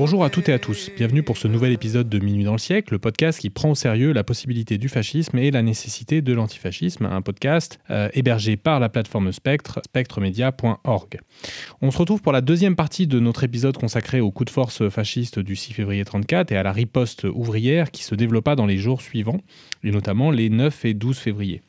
Bonjour à toutes et à tous, bienvenue pour ce nouvel épisode de Minuit dans le siècle, le podcast qui prend au sérieux la possibilité du fascisme et la nécessité de l'antifascisme, un podcast euh, hébergé par la plateforme Spectre, spectremedia.org. On se retrouve pour la deuxième partie de notre épisode consacré au coup de force fasciste du 6 février 34 et à la riposte ouvrière qui se développa dans les jours suivants, et notamment les 9 et 12 février.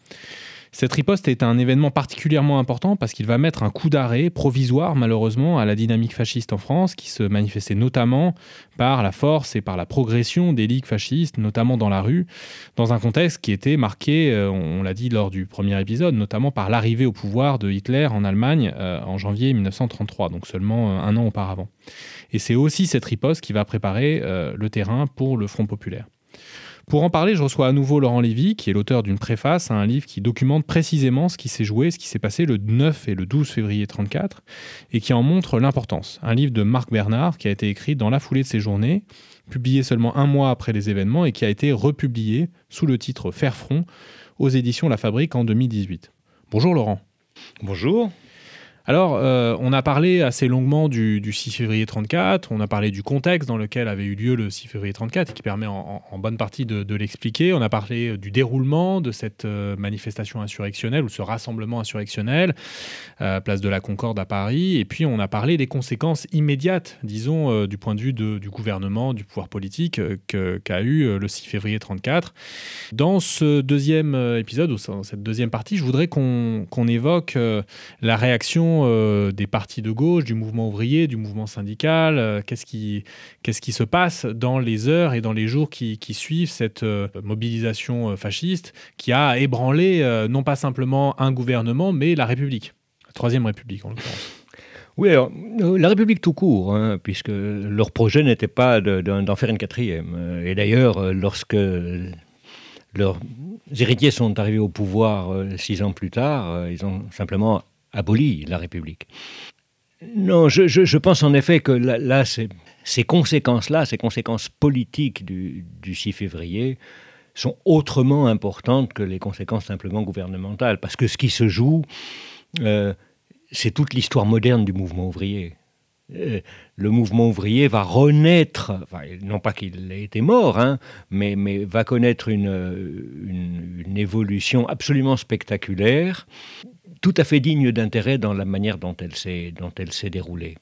Cette riposte est un événement particulièrement important parce qu'il va mettre un coup d'arrêt provisoire malheureusement à la dynamique fasciste en France qui se manifestait notamment par la force et par la progression des ligues fascistes, notamment dans la rue, dans un contexte qui était marqué, euh, on l'a dit lors du premier épisode, notamment par l'arrivée au pouvoir de Hitler en Allemagne euh, en janvier 1933, donc seulement euh, un an auparavant. Et c'est aussi cette riposte qui va préparer le terrain pour le Front populaire. Pour en parler, je reçois à nouveau Laurent Lévy, qui est l'auteur d'une préface à un livre qui documente précisément ce qui s'est joué, ce qui s'est passé le 9 et le 12 février 34, et qui en montre l'importance. Un livre de Marc Bernard qui a été écrit dans la foulée de ces journées, publié seulement un mois après les événements et qui a été republié sous le titre Faire front aux éditions La Fabrique en 2018. Bonjour Laurent. Bonjour. Alors, euh, on a parlé assez longuement du, 6 février 34, on a parlé du contexte dans lequel avait eu lieu le 6 février 34, et qui permet en, bonne partie de, l'expliquer. On a parlé euh, du déroulement de cette euh, manifestation insurrectionnelle ou ce rassemblement insurrectionnel, place de la Concorde à Paris, et puis on a parlé des conséquences immédiates, disons, du point de vue du gouvernement, du pouvoir politique qu'a eu le 6 février 34. Dans ce deuxième épisode, ou dans cette deuxième partie, je voudrais qu'on évoque la réaction euh, des partis de gauche, du mouvement ouvrier, du mouvement syndical euh, Qu'est-ce qui, se passe dans les heures et dans les jours qui, suivent cette euh, mobilisation fasciste qui a ébranlé non pas simplement un gouvernement, mais la République, la Troisième République en l'occurrence oui, alors, la République tout court, hein, puisque leur projet n'était pas d'en faire une quatrième. Et d'ailleurs, lorsque leurs héritiers sont arrivés au pouvoir six ans plus tard, ils ont simplement abolit la République. Non, je, pense en effet que là, ces, conséquences-là, ces conséquences politiques du, 6 février, sont autrement importantes que les conséquences simplement gouvernementales. Parce que ce qui se joue, euh, c'est toute l'histoire moderne du mouvement ouvrier. Euh, le mouvement ouvrier va renaître, non pas qu'il ait été mort, hein, mais, va connaître une, évolution absolument spectaculaire tout à fait digne d'intérêt dans la manière dont elle s'est, déroulée.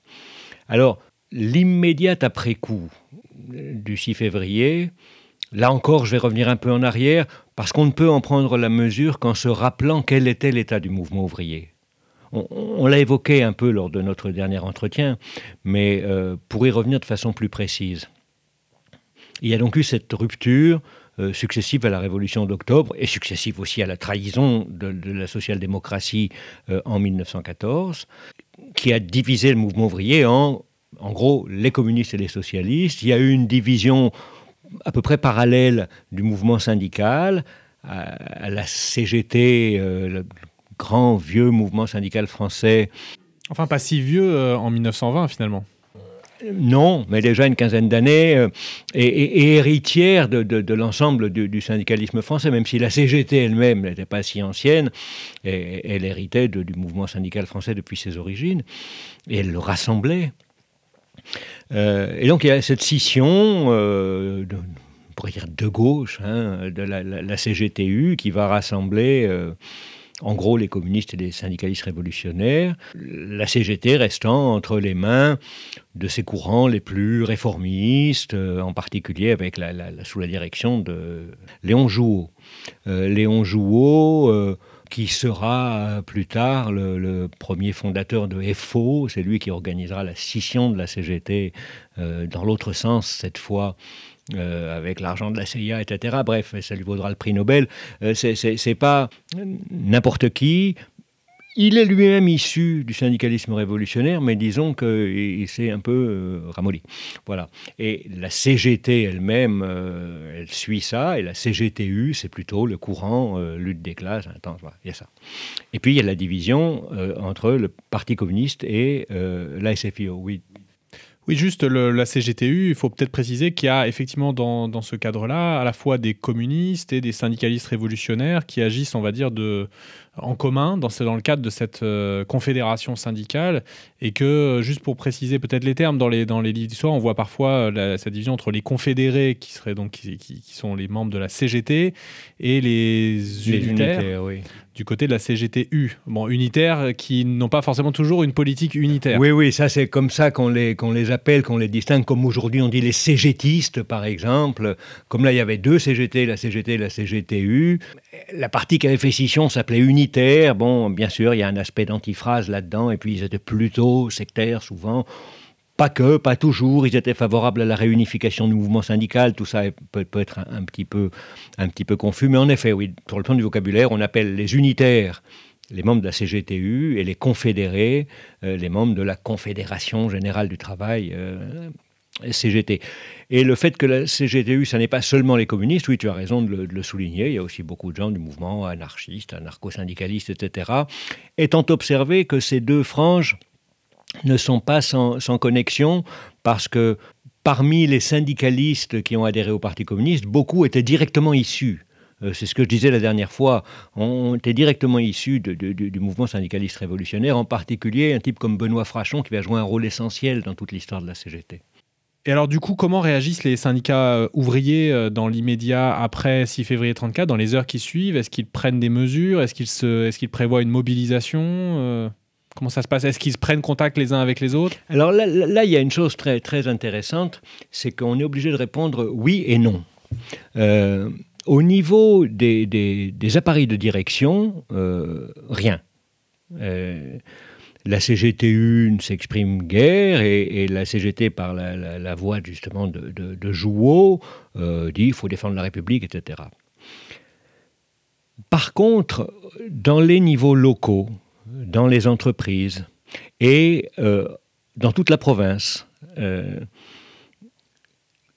Alors, l'immédiat après-coup du 6 février, là encore, je vais revenir un peu en arrière, parce qu'on ne peut en prendre la mesure qu'en se rappelant quel était l'état du mouvement ouvrier. On, l'a évoqué un peu lors de notre dernier entretien, mais euh, pour y revenir de façon plus précise. Il y a donc eu cette rupture euh, successive à la Révolution d'octobre et successive aussi à la trahison de, la social-démocratie euh, en 1914, qui a divisé le mouvement ouvrier en, en gros, les communistes et les socialistes. Il y a eu une division à peu près parallèle du mouvement syndical, à, la CGT, euh, le grand vieux mouvement syndical français. Enfin, pas si vieux en 1920 finalement. Non, mais déjà une quinzaine d'années, euh, et, héritière de, l'ensemble du, syndicalisme français, même si la CGT elle-même n'était pas si ancienne, elle héritait du mouvement syndical français depuis ses origines, et elle le rassemblait. Euh, et donc il y a cette scission, euh, on pourrait dire de gauche, hein, de la, CGTU, qui va rassembler en gros les communistes et les syndicalistes révolutionnaires, la CGT restant entre les mains de ces courants les plus réformistes, euh, en particulier avec la, sous la direction de Léon Jouot. Euh, Léon Jouot, euh, qui sera plus tard le, premier fondateur de FO, c'est lui qui organisera la scission de la CGT dans l'autre sens cette fois euh, avec l'argent de la CIA, etc. Bref, ça lui vaudra le prix Nobel. Euh, c'est pas n'importe qui. Il est lui-même issu du syndicalisme révolutionnaire, mais disons qu'il s'est un peu euh, ramolli. Voilà. Et la CGT elle-même, elle suit ça, et la CGTU, c'est plutôt le courant lutte des classes. Attends, il y a ça. Et puis il y a la division entre le Parti communiste et la SFIO. Oui, oui, juste la CGTU, il faut peut-être préciser qu'il y a effectivement dans, ce cadre-là à la fois des communistes et des syndicalistes révolutionnaires qui agissent, on va dire, de, en commun dans, dans le cadre de cette confédération syndicale et que, juste pour préciser peut-être les termes, dans les, dans les livres d'histoire, on voit parfois cette division entre les confédérés, qui, seraient donc, qui, qui, sont les membres de la CGT, et les unitaires. oui du côté de la CGTU. Bon, unitaires qui n'ont pas forcément toujours une politique unitaire. Oui, oui, ça c'est comme ça qu'on les, qu'on les appelle, qu'on les distingue, comme aujourd'hui on dit les CGTistes par exemple. Comme là il y avait deux CGT, la CGT et la CGTU. La partie qui avait fait scission s'appelait unitaire. Bon, bien sûr, il y a un aspect d'antiphrase là-dedans, et puis ils étaient plutôt sectaires souvent. Pas que, pas toujours. Ils étaient favorables à la réunification du mouvement syndical. Tout ça peut, être un, petit peu, un petit peu confus. Mais en effet, oui, pour le plan du vocabulaire, on appelle les unitaires les membres de la CGTU et les confédérés, euh, les membres de la Confédération Générale du Travail, euh, CGT. Et le fait que la CGTU, ça n'est pas seulement les communistes, oui, tu as raison de le, souligner, il y a aussi beaucoup de gens du mouvement anarchiste, anarcho-syndicaliste, etc., étant observé que ces deux franges ne sont pas sans, connexion parce que parmi les syndicalistes qui ont adhéré au Parti communiste, beaucoup étaient directement issus euh, c'est ce que je disais la dernière fois, ont été directement issus du mouvement syndicaliste révolutionnaire, en particulier un type comme Benoît Frachon qui va jouer un rôle essentiel dans toute l'histoire de la CGT. Et alors du coup, comment réagissent les syndicats euh, ouvriers euh, dans l'immédiat après 6 février 34, dans les heures qui suivent? Est-ce qu'ils prennent des mesures? Est-ce qu'ils, prévoient une mobilisation Comment ça se passe? Est-ce qu'ils prennent contact les uns avec les autres? Alors là, il y a une chose très, intéressante, c'est qu'on est obligé de répondre oui et non. Euh, au niveau des, appareils de direction, euh, rien. Euh, la CGTU ne s'exprime guère et, la CGT, par la, voix justement de, de, Jouot, dit il faut défendre la République, etc. Par contre, dans les niveaux locaux, dans les entreprises et euh, dans toute la province. Euh,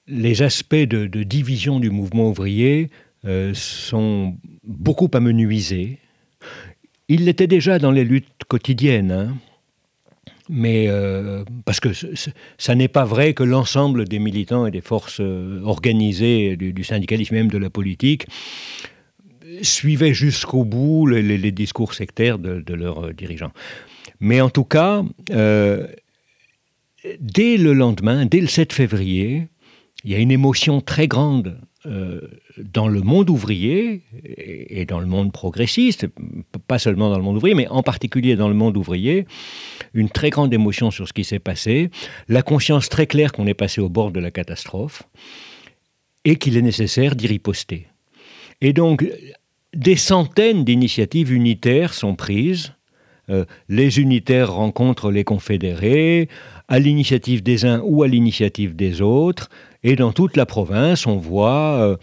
les aspects de, division du mouvement ouvrier euh, sont beaucoup amenuisés. Ils l'étaient déjà dans les luttes quotidiennes, hein. mais parce que ça n'est pas vrai que l'ensemble des militants et des forces organisées du, syndicalisme, même de la politique, suivaient jusqu'au bout les, discours sectaires de, leurs euh, dirigeants. Mais en tout cas, euh, dès le lendemain, dès le 7 février, il y a une émotion très grande euh, dans le monde ouvrier et, dans le monde progressiste, pas seulement dans le monde ouvrier, mais en particulier dans le monde ouvrier, une très grande émotion sur ce qui s'est passé, la conscience très claire qu'on est passé au bord de la catastrophe et qu'il est nécessaire d'y riposter. Et donc, des centaines d'initiatives unitaires sont prises. Euh, les unitaires rencontrent les confédérés, à l'initiative des uns ou à l'initiative des autres. Et dans toute la province, on voit euh,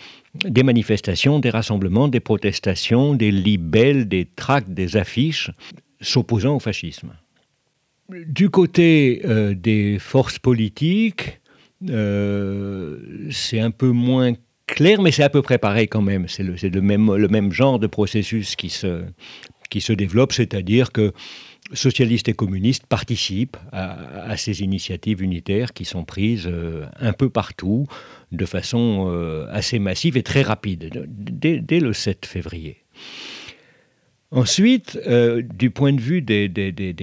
des manifestations, des rassemblements, des protestations, des libelles, des tracts, des affiches s'opposant au fascisme. Du côté euh, des forces politiques, c'est un peu moins clair, mais c'est à peu près pareil quand même. C'est le, même, genre de processus qui se développe, c'est-à-dire que socialistes et communistes participent à, ces initiatives unitaires qui sont prises euh, un peu partout, de façon euh, assez massive et très rapide, dès, le 7 février. Ensuite, euh, du point de vue des,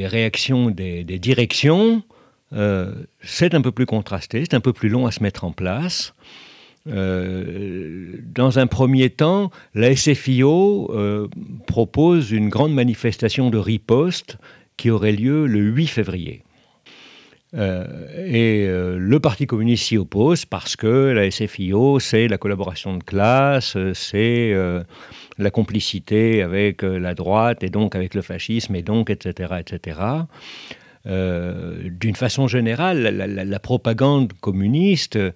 réactions des, directions, c'est un peu plus contrasté, c'est un peu plus long à se mettre en place. Dans un premier temps, la SFIO propose une grande manifestation de riposte qui aurait lieu le 8 février. Euh, et le Parti communiste s'y oppose parce que la SFIO, c'est la collaboration de classe, c'est la complicité avec la droite et donc avec le fascisme et donc, etc., etc. Euh, d'une façon générale, la, propagande communiste euh,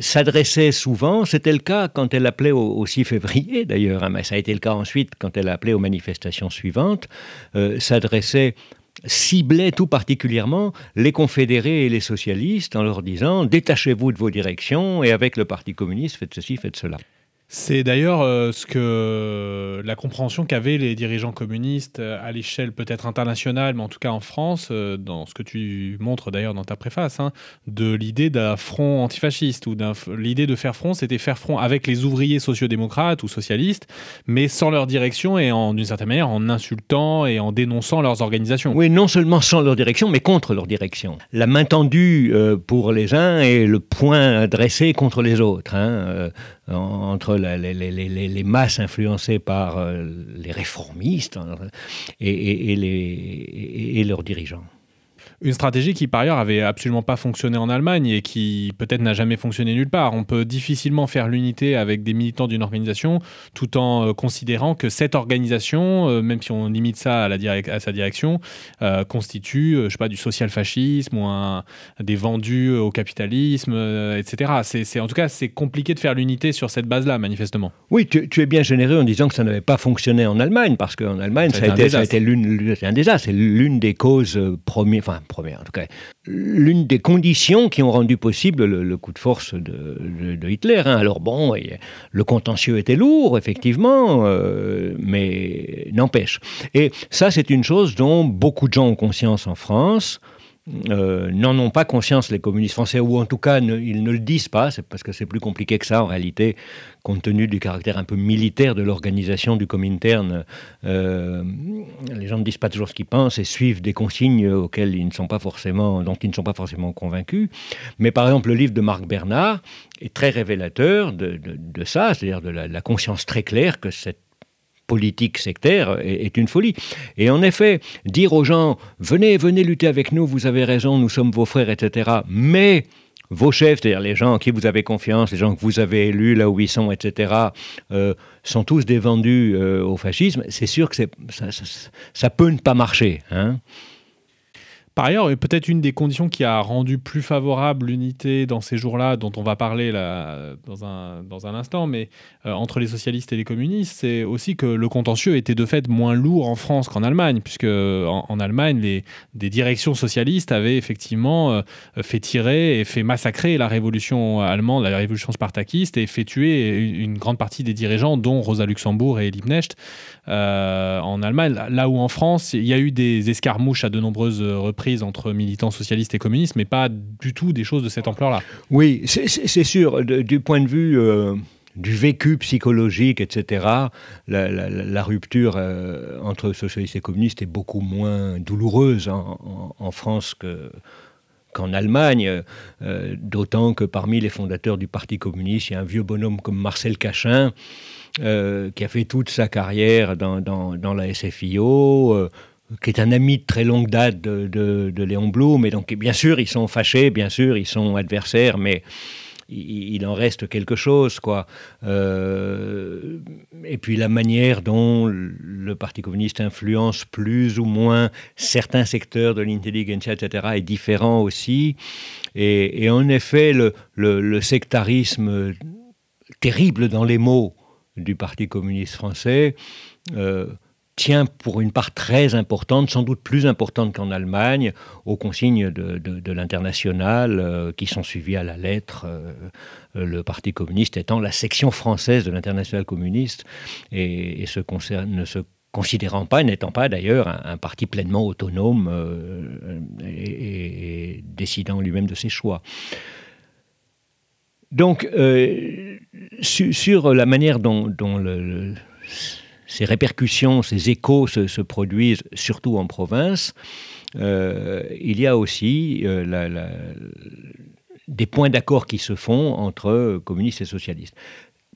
s'adressait souvent, c'était le cas quand elle appelait au, 6 février d'ailleurs, hein, mais ça a été le cas ensuite quand elle appelait aux manifestations suivantes, euh, s'adressait ciblait tout particulièrement les confédérés et les socialistes en leur disant détachez-vous de vos directions et avec le Parti communiste faites ceci, faites cela. C'est d'ailleurs euh, ce que la compréhension qu'avaient les dirigeants communistes euh, à l'échelle peut-être internationale, mais en tout cas en France, euh, dans ce que tu montres d'ailleurs dans ta préface, hein, de l'idée d'un front antifasciste ou l'idée de faire front, c'était faire front avec les ouvriers sociodémocrates ou socialistes, mais sans leur direction et en d'une certaine manière en insultant et en dénonçant leurs organisations. Oui, non seulement sans leur direction, mais contre leur direction. La main tendue pour les uns et le poing dressé contre les autres. Hein, entre les, masses influencées par euh, les réformistes et leurs dirigeants. Une stratégie qui, par ailleurs, avait absolument pas fonctionné en Allemagne et qui peut-être n'a jamais fonctionné nulle part. On peut difficilement faire l'unité avec des militants d'une organisation tout en euh, considérant que cette organisation, euh, même si on limite ça à, la à sa direction, euh, constitue, je sais pas, du social-fascisme ou un, des vendus au capitalisme, etc. C'est, en tout cas, c'est compliqué de faire l'unité sur cette base-là, manifestement. Oui, tu, es bien généreux en disant que ça n'avait pas fonctionné en Allemagne, parce qu'en Allemagne, ça, a été, ça a été l'une, un désastre. C'est l'une des causes premières, enfin, en tout cas, l'une des conditions qui ont rendu possible le, coup de force de, Hitler. Hein. Alors bon, le contentieux était lourd, effectivement, euh, mais n'empêche. Et ça, c'est une chose dont beaucoup de gens ont conscience en France. Euh, n'en ont pas conscience les communistes français, ou en tout cas ils ne le disent pas, c'est parce que c'est plus compliqué que ça en réalité, compte tenu du caractère un peu militaire de l'organisation du Comintern. Euh, les gens ne disent pas toujours ce qu'ils pensent et suivent des consignes auxquelles ils ne sont pas forcément, dont ils ne sont pas forcément convaincus. Mais par exemple, le livre de Marc Bernard est très révélateur de, ça, c'est-à-dire de la conscience très claire que cette politique sectaire est, une folie. Et en effet, dire aux gens, venez, venez lutter avec nous, vous avez raison, nous sommes vos frères, etc. Mais vos chefs, c'est-à-dire les gens en qui vous avez confiance, les gens que vous avez élus là où ils sont, etc., euh, sont tous des vendus euh, au fascisme, c'est sûr que ça, ça, ça, peut ne pas marcher. Hein par ailleurs, peut-être une des conditions qui a rendu plus favorable l'unité dans ces jours-là, dont on va parler là, dans, un, dans un instant, mais euh, entre les socialistes et les communistes, c'est aussi que le contentieux était de fait moins lourd en France qu'en Allemagne, puisque en, Allemagne, les, des directions socialistes avaient effectivement euh, fait tirer et fait massacrer la révolution allemande, la révolution spartakiste, et fait tuer une, grande partie des dirigeants, dont Rosa Luxembourg et Liebknecht, euh, en Allemagne. Là où en France, il y a eu des escarmouches à de nombreuses reprises entre militants socialistes et communistes, mais pas du tout des choses de cette ampleur-là. Oui, c'est sûr. du point de vue euh, du vécu psychologique, etc., la, rupture euh, entre socialistes et communistes est beaucoup moins douloureuse en, France que qu'en Allemagne, euh, d'autant que parmi les fondateurs du Parti communiste, il y a un vieux bonhomme comme Marcel Cachin, qui a fait toute sa carrière dans la SFIO, qui est un ami de très longue date de, Léon Blum. Et donc, bien sûr, ils sont fâchés, bien sûr, ils sont adversaires, mais il, en reste quelque chose, quoi. Euh, et puis la manière dont le Parti communiste influence plus ou moins certains secteurs de l'intelligentsia, etc., est différent aussi. Et, en effet, le, sectarisme terrible dans les mots du Parti communiste français euh, tient pour une part très importante, sans doute plus importante qu'en Allemagne, aux consignes de, l'international euh, qui sont suivies à la lettre, euh, le Parti communiste étant la section française de l'international communiste et, se ne se considérant pas, n'étant pas d'ailleurs un, parti pleinement autonome euh, et, décidant lui-même de ses choix. Donc, sur, la manière dont, le ces répercussions, ces échos se, produisent surtout en province, euh, il y a aussi euh, des points d'accord qui se font entre communistes et socialistes.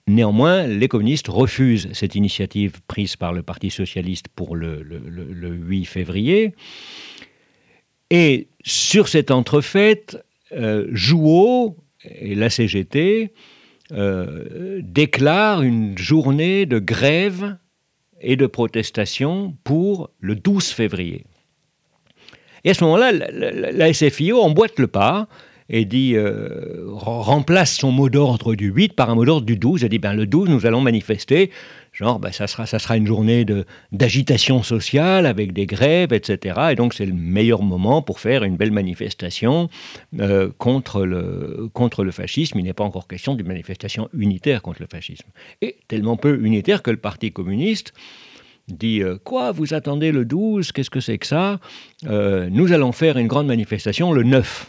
Néanmoins, les communistes refusent cette initiative prise par le Parti socialiste pour le, 8 février. Et sur cette entrefaite, euh, Jouot et la CGT déclarent une journée de grève et de protestation pour le 12 février. Et à ce moment-là, la, SFIO emboîte le pas et dit euh, remplace son mot d'ordre du 8 par un mot d'ordre du 12 et dit ben, le 12 nous allons manifester Genre, ben, ça, sera, ça sera une journée d'agitation sociale avec des grèves, etc. Et donc, c'est le meilleur moment pour faire une belle manifestation euh, contre, le, contre le fascisme. Il n'est pas encore question d'une manifestation unitaire contre le fascisme. Et tellement peu unitaire que le Parti communiste dit euh, Quoi, vous attendez le 12 Qu'est-ce que c'est que ça? Euh, Nous allons faire une grande manifestation le 9.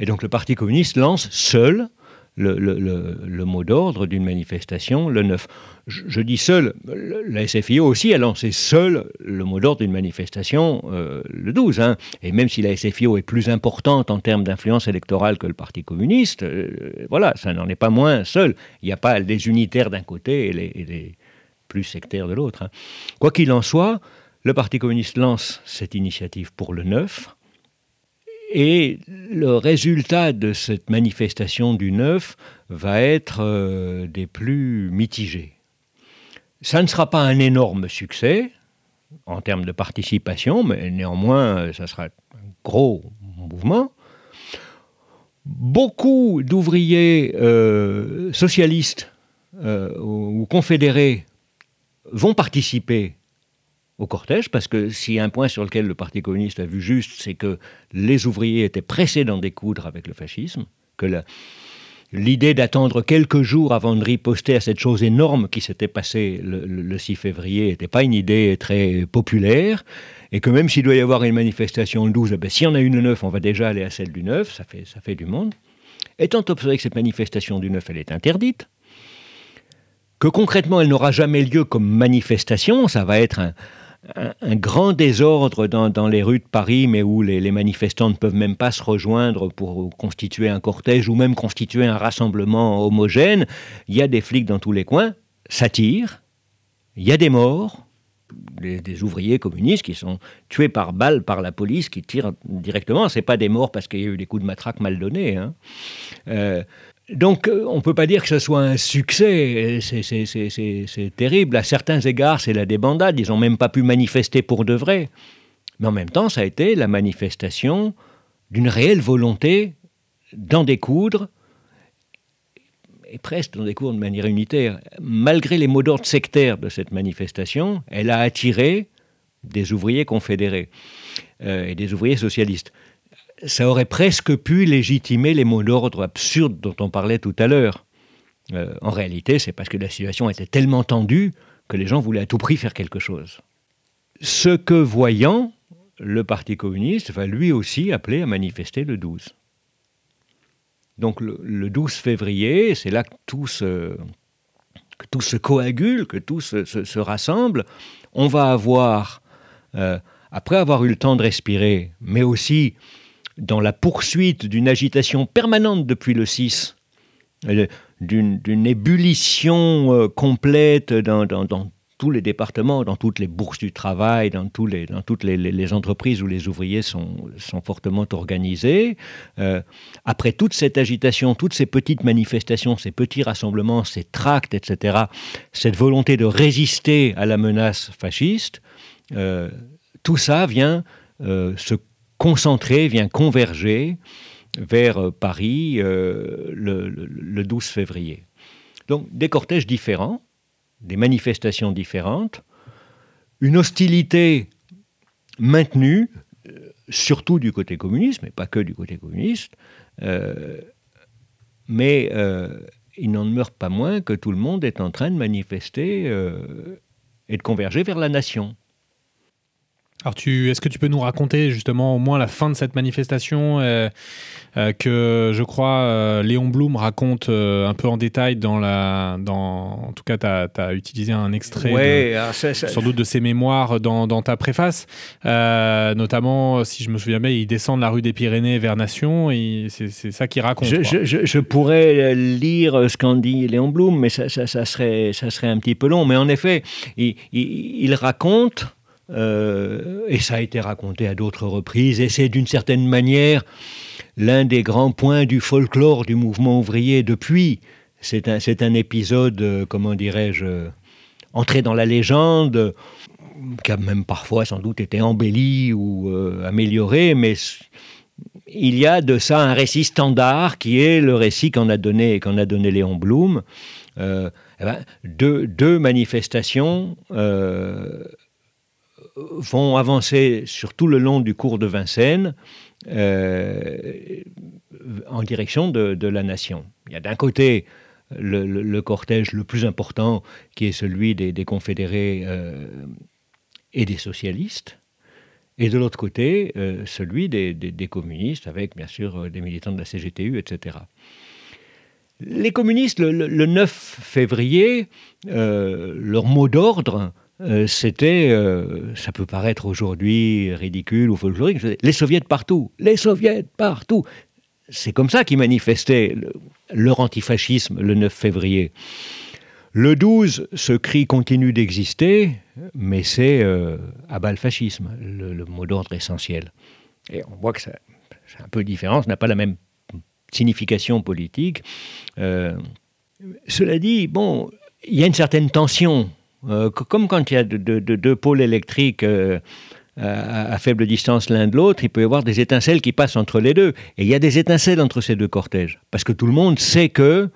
Et donc, le Parti communiste lance seul le, mot d'ordre d'une manifestation le 9. Je, dis seul, la SFIO aussi a lancé seul le mot d'ordre d'une manifestation euh, le 12. Hein. Et même si la SFIO est plus importante en termes d'influence électorale que le Parti communiste, euh, voilà, ça n'en est pas moins seul. Il n'y a pas des unitaires d'un côté et les, plus sectaires de l'autre. Hein. Quoi qu'il en soit, le Parti communiste lance cette initiative pour le 9. Et le résultat de cette manifestation du 9 va être euh, des plus mitigés. Ça ne sera pas un énorme succès en termes de participation, mais néanmoins, ça sera un gros mouvement. Beaucoup d'ouvriers euh, socialistes euh, ou confédérés vont participer au cortège, parce que si un point sur lequel le Parti communiste a vu juste, c'est que les ouvriers étaient pressés d'en découdre avec le fascisme, que l'idée d'attendre quelques jours avant de riposter à cette chose énorme qui s'était passée le, 6 février n'était pas une idée très populaire, et que même s'il doit y avoir une manifestation le 12, eh ben, si on a une le 9, on va déjà aller à celle du 9, ça fait, ça fait du monde. Étant observé que cette manifestation du 9, elle est interdite, que concrètement elle n'aura jamais lieu comme manifestation, ça va être un, un, grand désordre dans, les rues de Paris, mais où les, manifestants ne peuvent même pas se rejoindre pour constituer un cortège ou même constituer un rassemblement homogène. Il y a des flics dans tous les coins, ça tire, il y a des morts, des, ouvriers communistes qui sont tués par balle par la police, qui tirent directement. Ce pas des morts parce qu'il y a eu des coups de matraque mal donnés. Hein. Euh, donc euh, on ne peut pas dire que ce soit un succès, c'est terrible. À certains égards, c'est la débandade, ils n'ont même pas pu manifester pour de vrai. Mais en même temps, ça a été la manifestation d'une réelle volonté d'en découdre, et presque d'en découdre de manière unitaire. Malgré les mots d'ordre sectaires de cette manifestation, elle a attiré des ouvriers confédérés euh, et des ouvriers socialistes ça aurait presque pu légitimer les mots d'ordre absurdes dont on parlait tout à l'heure. Euh, en réalité, c'est parce que la situation était tellement tendue que les gens voulaient à tout prix faire quelque chose. Ce que voyant, le Parti communiste va lui aussi appeler à manifester le 12. Donc le, 12 février, c'est là que tout se, coagule, que tout se, rassemble. On va avoir, euh, après avoir eu le temps de respirer, mais aussi dans la poursuite d'une agitation permanente depuis le 6, euh, d'une ébullition euh, complète dans, tous les départements, dans toutes les bourses du travail, dans, toutes les, entreprises où les ouvriers sont, sont fortement organisés. Euh, après toute cette agitation, toutes ces petites manifestations, ces petits rassemblements, ces tracts, etc., cette volonté de résister à la menace fasciste, tout ça vient se concentrer, vient converger vers euh, Paris euh, le, 12 février. Donc des cortèges différents, des manifestations différentes, une hostilité maintenue, euh, surtout du côté communiste, mais pas que du côté communiste, mais il n'en demeure pas moins que tout le monde est en train de manifester et de converger vers la nation. Alors, est-ce que tu peux nous raconter justement au moins la fin de cette manifestation euh, euh, que je crois euh, Léon Blum raconte un peu en détail dans la. Dans, en tout cas, tu as, utilisé un extrait, sans doute de ses mémoires dans, ta préface. notamment, si je me souviens bien, il descend de la rue des Pyrénées vers Nation et c'est ça qu'il raconte. Je, pourrais lire ce qu'en dit Léon Blum, mais ça, serait, ça serait un petit peu long. Mais en effet, il raconte euh, et ça a été raconté à d'autres reprises, et c'est d'une certaine manière l'un des grands points du folklore du mouvement ouvrier depuis. C'est un, un, épisode, euh, comment dirais-je, entré dans la légende, qui a même parfois sans doute été embelli ou euh, amélioré, mais il y a de ça un récit standard qui est le récit qu'en a donné, a donné Léon Blum. eh ben, deux, manifestations euh, vont avancer sur tout le long du cours de Vincennes en direction de, la nation. Il y a d'un côté le, cortège le plus important qui est celui des, confédérés et des socialistes, et de l'autre côté, euh, celui des, communistes, avec bien sûr euh, des militants de la CGTU, etc. Les communistes, le, 9 février, euh, leur mot d'ordre, c'était, ça peut paraître aujourd'hui ridicule ou folklorique, les soviets partout, les soviets partout. C'est comme ça qu'ils manifestaient leur antifascisme le 9 février. Le 12, ce cri continue d'exister, mais c'est euh, abat le fascisme, le, mot d'ordre essentiel. Et on voit que c'est un peu différent, ça n'a pas la même signification politique. Euh, cela dit, bon, il y a une certaine tension, euh, comme quand il y a deux pôles électriques à, faible distance l'un de l'autre, il peut y avoir des étincelles qui passent entre les deux. Et il y a des étincelles entre ces deux cortèges. Parce que tout le monde sait que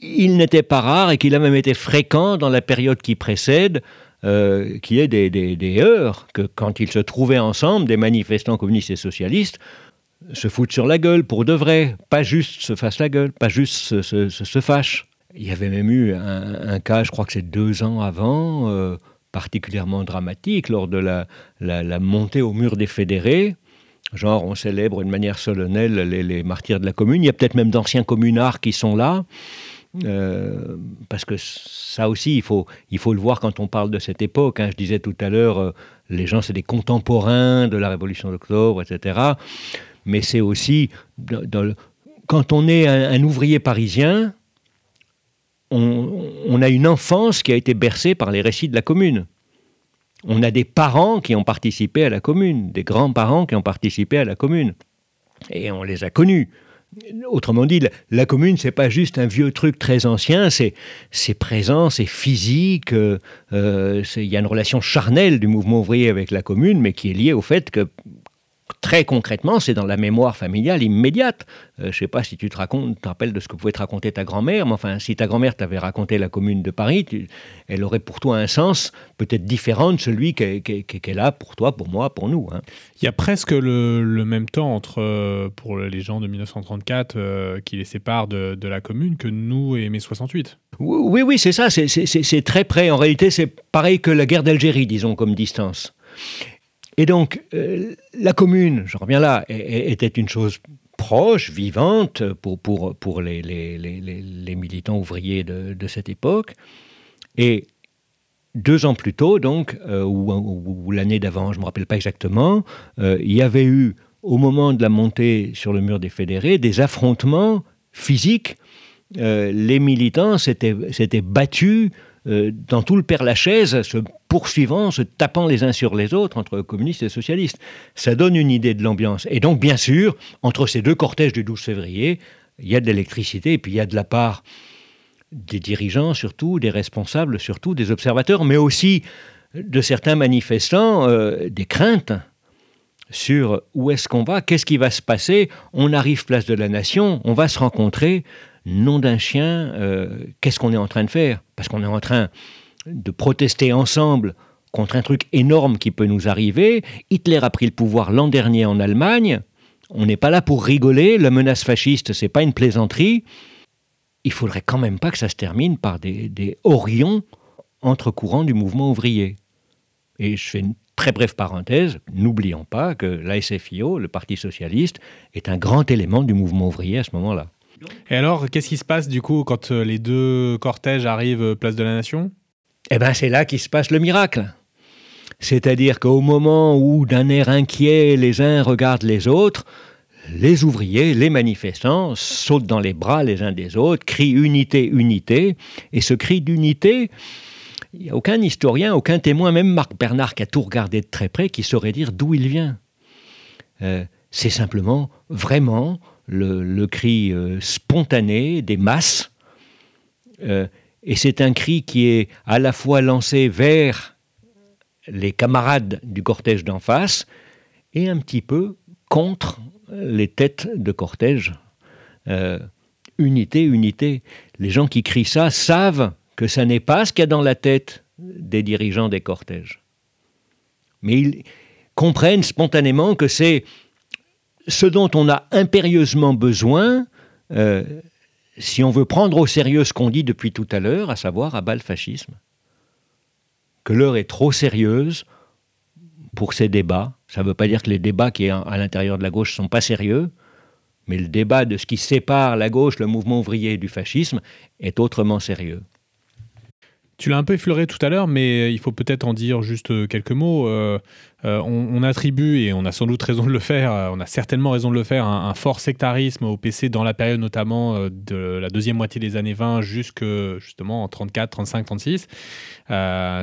il n'était pas rare et qu'il a même été fréquent dans la période qui précède euh, qu'il ait des, heures, que quand ils se trouvaient ensemble, des manifestants communistes et socialistes, se foutent sur la gueule pour de vrai, pas juste se fassent la gueule, pas juste se, fâchent. Il y avait même eu un, cas, je crois que c'est deux ans avant, euh, particulièrement dramatique lors de la, montée au mur des fédérés. Genre, on célèbre de manière solennelle les, martyrs de la commune. Il y a peut-être même d'anciens communards qui sont là. Euh, parce que ça aussi, il faut, il faut le voir quand on parle de cette époque. Hein. Je disais tout à l'heure, euh, les gens, c'est des contemporains de la Révolution d'octobre, etc. Mais c'est aussi, quand on est un ouvrier parisien, on, a une enfance qui a été bercée par les récits de la commune. On a des parents qui ont participé à la commune, des grands-parents qui ont participé à la commune. Et on les a connus. Autrement dit, la, commune, c'est pas juste un vieux truc très ancien, c'est présent, c'est physique. Euh, il y a une relation charnelle du mouvement ouvrier avec la commune, mais qui est liée au fait que très concrètement, c'est dans la mémoire familiale immédiate. Euh, je ne sais pas si tu te racontes, te rappelles de ce que pouvait te raconter ta grand-mère, mais enfin, si ta grand-mère t'avait raconté la commune de Paris, elle aurait pour toi un sens peut-être différent de celui qu'elle a pour toi, pour moi, pour nous. Hein. Il y a presque le, même temps entre, euh, pour les gens de 1934 euh, qui les séparent de, la commune que nous et mai 68. Oui, oui, c'est ça, c'est très près. En réalité, c'est pareil que la guerre d'Algérie, disons, comme distance. Et donc, euh, la commune, je reviens là, était une chose proche, vivante pour, pour, pour les, militants ouvriers de, cette époque. Et deux ans plus tôt, donc, euh, ou, l'année d'avant, je ne me rappelle pas exactement, euh, il y avait eu, au moment de la montée sur le mur des fédérés, des affrontements physiques. les militants s'étaient battus dans tout le Père-Lachaise, se poursuivant, se tapant les uns sur les autres entre communistes et socialistes. Ça donne une idée de l'ambiance. Et donc, bien sûr, entre ces deux cortèges du 12 février, il y a de l'électricité et puis il y a de la part des dirigeants surtout, des responsables surtout, des observateurs, mais aussi de certains manifestants, euh, des craintes sur où est-ce qu'on va, qu'est-ce qui va se passer. On arrive place de la Nation, on va se rencontrer nom d'un chien, euh, qu'est-ce qu'on est en train de faire? Parce qu'on est en train de protester ensemble contre un truc énorme qui peut nous arriver. Hitler a pris le pouvoir l'an dernier en Allemagne. On n'est pas là pour rigoler. La menace fasciste, c'est pas une plaisanterie. Il faudrait quand même pas que ça se termine par des, des orions entre courants du mouvement ouvrier. Et je fais une très brève parenthèse, n'oublions pas que l'ASFIO, le Parti socialiste, est un grand élément du mouvement ouvrier à ce moment-là. Et alors, qu'est-ce qui se passe du coup quand euh, les deux cortèges arrivent euh, place de la Nation? Eh bien, c'est là qu'il se passe le miracle. C'est-à-dire qu'au moment où, d'un air inquiet, les uns regardent les autres, les ouvriers, les manifestants sautent dans les bras les uns des autres, crient unité, unité. Et ce cri d'unité, il n'y a aucun historien, aucun témoin, même Marc Bernard qui a tout regardé de très près, qui saurait dire d'où il vient. Euh, c'est simplement, vraiment, le, cri euh, spontané des masses. Euh, et c'est un cri qui est à la fois lancé vers les camarades du cortège d'en face et un petit peu contre les têtes de cortège. Euh, unité, unité. Les gens qui crient ça savent que ça n'est pas ce qu'il y a dans la tête des dirigeants des cortèges. Mais ils comprennent spontanément que c'est ce dont on a impérieusement besoin euh, si on veut prendre au sérieux ce qu'on dit depuis tout à l'heure, à savoir à bas le fascisme. Que l'heure est trop sérieuse pour ces débats. Ça ne veut pas dire que les débats qui à l'intérieur de la gauche ne sont pas sérieux, mais le débat de ce qui sépare la gauche, le mouvement ouvrier du fascisme, est autrement sérieux. Tu l'as un peu effleuré tout à l'heure, mais il faut peut-être en dire juste quelques mots. Euh, euh, on, attribue, et on a sans doute raison de le faire, euh, on a certainement raison de le faire, un, fort sectarisme au PC dans la période notamment euh, de la deuxième moitié des années 20 jusque justement en 34, 35, 36,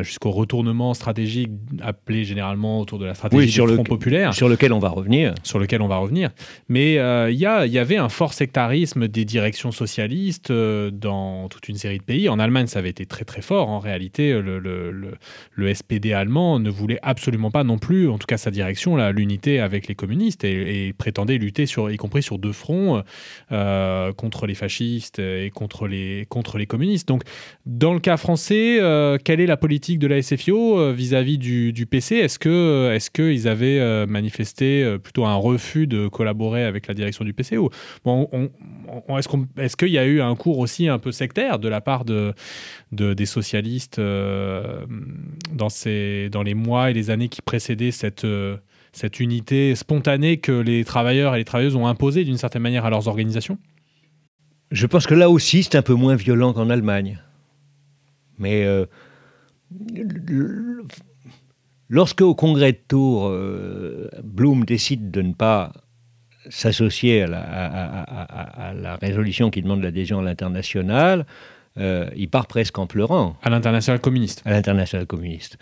jusqu'au retournement stratégique appelé généralement autour de la stratégie du Front populaire. Sur lequel on va revenir. Sur lequel on va revenir. Mais il y, y, avait un fort sectarisme des directions socialistes dans toute une série de pays. En Allemagne, ça avait été très très fort. En réalité, le, le, le, le SPD allemand ne voulait absolument pas non plus en tout cas sa direction, l'unité avec les communistes et, prétendait lutter, y compris sur deux fronts, euh, contre les fascistes et contre les, contre les communistes. Donc, dans le cas français, euh, quelle est la politique de la SFIO euh, vis-à-vis du, PC Est-ce que est-ce qu'ils avaient manifesté plutôt un refus de collaborer avec la direction du PC ou bon, est-ce qu'on est-ce qu'il y a eu un cours aussi un peu sectaire de la part de des socialistes dans ces dans les mois et les années qui précédaient cette, euh, cette unité spontanée que les travailleurs et les travailleuses ont imposée d'une certaine manière à leurs organisations? Je pense que là aussi, c'est un peu moins violent qu'en Allemagne. Mais euh, lorsque au congrès de Tours, euh, Blum décide de ne pas s'associer à, la résolution qui demande l'adhésion à l'international, il part presque en pleurant. À l'international communiste. À l'international communiste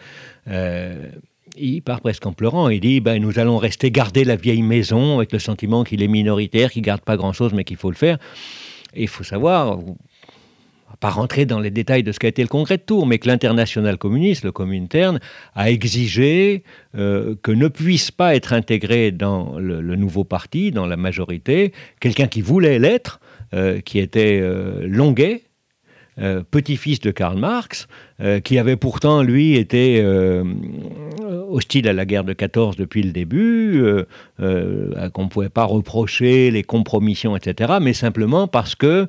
il part presque en pleurant. Il dit ben, Nous allons rester garder la vieille maison avec le sentiment qu'il est minoritaire, qu'il garde pas grand-chose, mais qu'il faut le faire. Il faut savoir, pas rentrer dans les détails de ce qu'a été le congrès de Tours, mais que l'international communiste, le Comintern, a exigé euh, que ne puisse pas être intégré dans le, nouveau parti, dans la majorité, quelqu'un qui voulait l'être, euh, qui était euh, Longuet, euh, petit-fils de Karl Marx, euh, qui avait pourtant, lui, été euh, hostile à la guerre de 14 depuis le début, qu'on ne pouvait pas reprocher les compromissions, etc., mais simplement parce que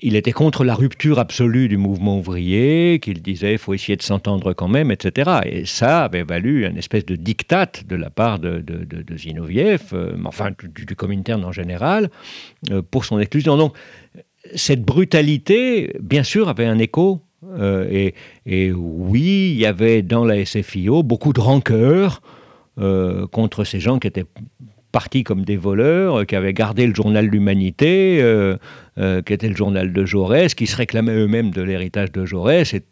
il était contre la rupture absolue du mouvement ouvrier, qu'il disait faut essayer de s'entendre quand même, etc. Et ça avait valu une espèce de diktat de la part de, de, Zinoviev, enfin du, du Comintern en général, pour son exclusion. Donc cette brutalité, bien sûr, avait un écho. Euh, et, oui, il y avait dans la SFIO beaucoup de rancœur euh, contre ces gens qui étaient partis comme des voleurs, qui avaient gardé le journal L'Humanité, euh, qui était le journal de Jaurès, qui se réclamaient eux-mêmes de l'héritage de Jaurès. Et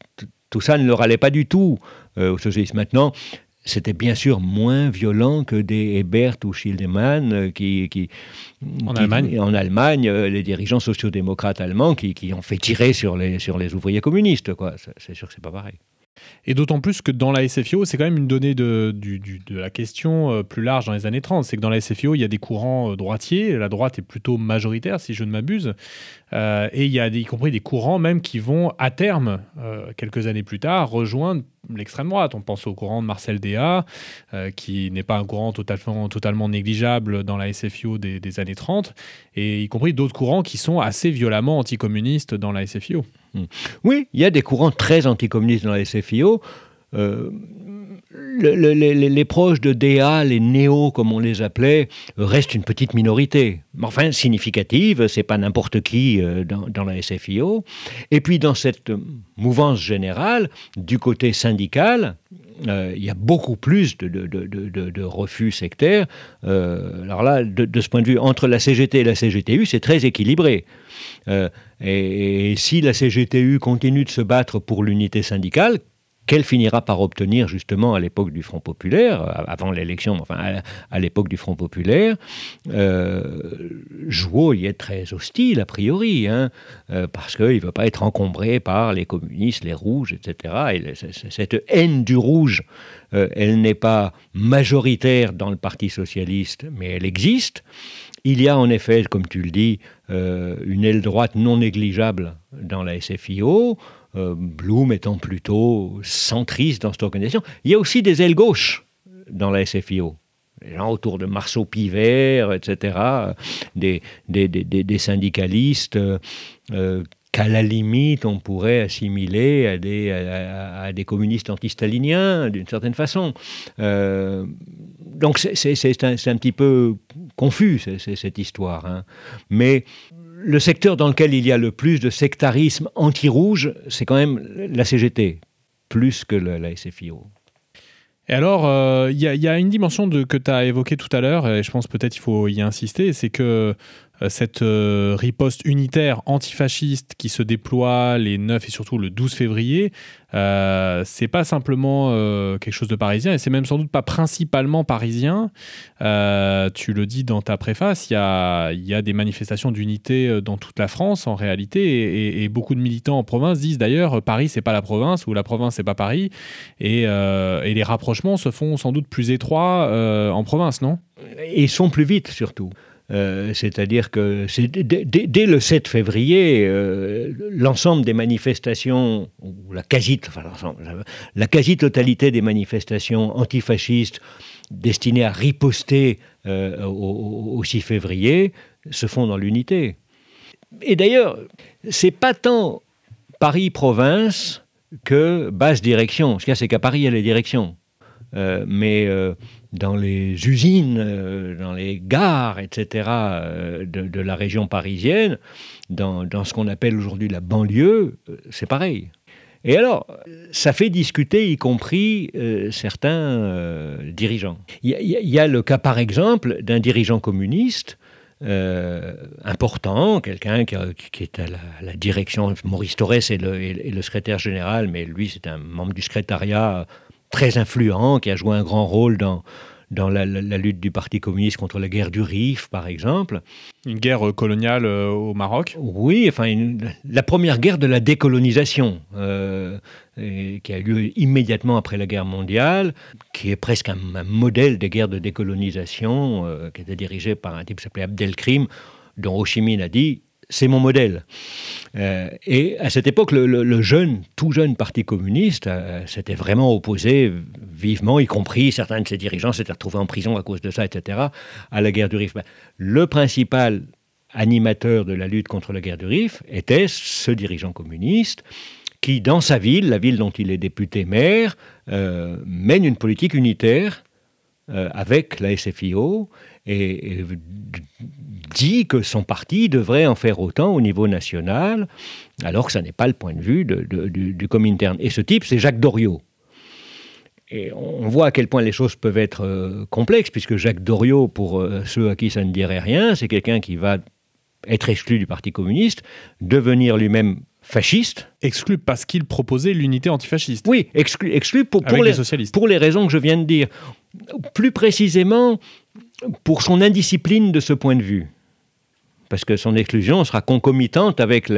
tout ça ne leur allait pas du tout aux socialistes. Maintenant, c'était bien sûr moins violent que des Hebert ou Schildemann euh, qui, qui, en Allemagne, en Allemagne euh, les dirigeants sociodémocrates allemands qui, qui, ont fait tirer sur les, sur les ouvriers communistes. Quoi. C'est sûr que c'est pas pareil. Et d'autant plus que dans la SFIO, c'est quand même une donnée de, la question euh, plus large dans les années 30. C'est que dans la SFIO, il y a des courants droitiers. La droite est plutôt majoritaire, si je ne m'abuse. Euh, et il y a y compris des courants même qui vont à terme, euh, quelques années plus tard, rejoindre l'extrême droite. On pense au courant de Marcel euh, qui n'est pas un courant totalement, totalement négligeable dans la SFIO des, des années 30, et y compris d'autres courants qui sont assez violemment anticommunistes dans la SFIO. Hmm. Oui, il y a des courants très anticommunistes dans la SFIO les proches de DA, les néo comme on les appelait, restent une petite minorité. Enfin, significative, c'est pas n'importe qui euh, dans, la SFIO. Et puis dans cette mouvance générale, du côté syndical, euh, il y a beaucoup plus de, refus sectaires. Euh, alors là, de, ce point de vue, entre la CGT et la CGTU, c'est très équilibré. et, si la CGTU continue de se battre pour l'unité syndicale, qu'elle finira par obtenir justement à l'époque du Front populaire, euh, avant l'élection, enfin à, l'époque du Front populaire. Euh, Jouot y est très hostile a priori, hein, euh, parce qu'il ne veut pas être encombré par les communistes, les rouges, etc. Et cette haine du rouge, euh, elle n'est pas majoritaire dans le Parti socialiste, mais elle existe. Il y a en effet, comme tu le dis, une aile droite non négligeable dans la SFIO. Blum étant plutôt centriste dans cette organisation. Il y a aussi des ailes gauches dans la SFIO les gens autour de Marceau Pivert, etc., des, syndicalistes euh, qu'à la limite on pourrait assimiler à des, à, des communistes antistaliniens, d'une certaine façon. Euh, donc c'est un, un, petit peu confus, cette histoire. Hein. Mais le secteur dans lequel il y a le plus de sectarisme anti-rouge, c'est quand même la CGT, plus que la SFIO. Et alors, euh, il y, a une dimension que tu as évoquée tout à l'heure, et je pense peut-être il faut y insister, c'est que cette euh, riposte unitaire antifasciste qui se déploie les 9 et surtout le 12 février, euh, c'est pas simplement euh, quelque chose de parisien et c'est même sans doute pas principalement parisien. tu le dis dans ta préface, il y a, des manifestations d'unité dans toute la France en réalité et, beaucoup de militants en province disent d'ailleurs Paris c'est pas la province ou la province c'est pas Paris et, les rapprochements se font sans doute plus étroits en province, non? Et sont plus vite surtout. Euh, c'est-à-dire que dès, le 7 février, euh, l'ensemble des manifestations, ou la quasi, la quasi-totalité des manifestations antifascistes destinées à riposter euh, au, 6 février se font dans l'unité. Et d'ailleurs, c'est pas tant Paris-Province que basse direction. Ce qu'il y a, c'est qu'à Paris, il y a les directions. mais dans les usines, euh, dans les gares, etc., euh, de, la région parisienne, dans, ce qu'on appelle aujourd'hui la banlieue, euh, c'est pareil. Et alors, ça fait discuter, y compris certains dirigeants. Il y, a le cas, par exemple, d'un dirigeant communiste important, quelqu'un qui, est à la, direction, Maurice Torres est le, est le secrétaire général, mais lui c'est un membre du secrétariat très influent, qui a joué un grand rôle dans, dans la, lutte du Parti communiste contre la guerre du Rif, par exemple. Une guerre euh, coloniale euh, au Maroc Oui, enfin, la première guerre de la décolonisation, euh, qui a eu lieu immédiatement après la guerre mondiale, qui est presque un, modèle des guerres de décolonisation, qui était dirigé par un type qui s'appelait Abdelkrim, dont Ho Chi Minh a dit c'est mon modèle. Euh, et à cette époque, le, jeune, tout jeune Parti communiste euh, s'était vraiment opposé vivement, y compris certains de ses dirigeants s'étaient retrouvés en prison à cause de ça, etc., à la guerre du Rif. Ben, le principal animateur de la lutte contre la guerre du Rif était ce dirigeant communiste qui, dans sa ville, la ville dont il est député maire, euh, mène une politique unitaire avec la SFIO et, dit que son parti devrait en faire autant au niveau national, alors que ça n'est pas le point de vue du, du Comintern. Et ce type, c'est Jacques Doriot. Et on voit à quel point les choses peuvent être euh, complexes, puisque Jacques Doriot, pour euh, ceux à qui ça ne dirait rien, c'est quelqu'un qui va être exclu du Parti communiste, devenir lui-même fasciste. Exclu parce qu'il proposait l'unité antifasciste. Oui, exclu, exclu pour, pour les, pour les raisons que je viens de dire. Plus précisément, pour son indiscipline de ce point de vue parce que son exclusion sera concomitante avec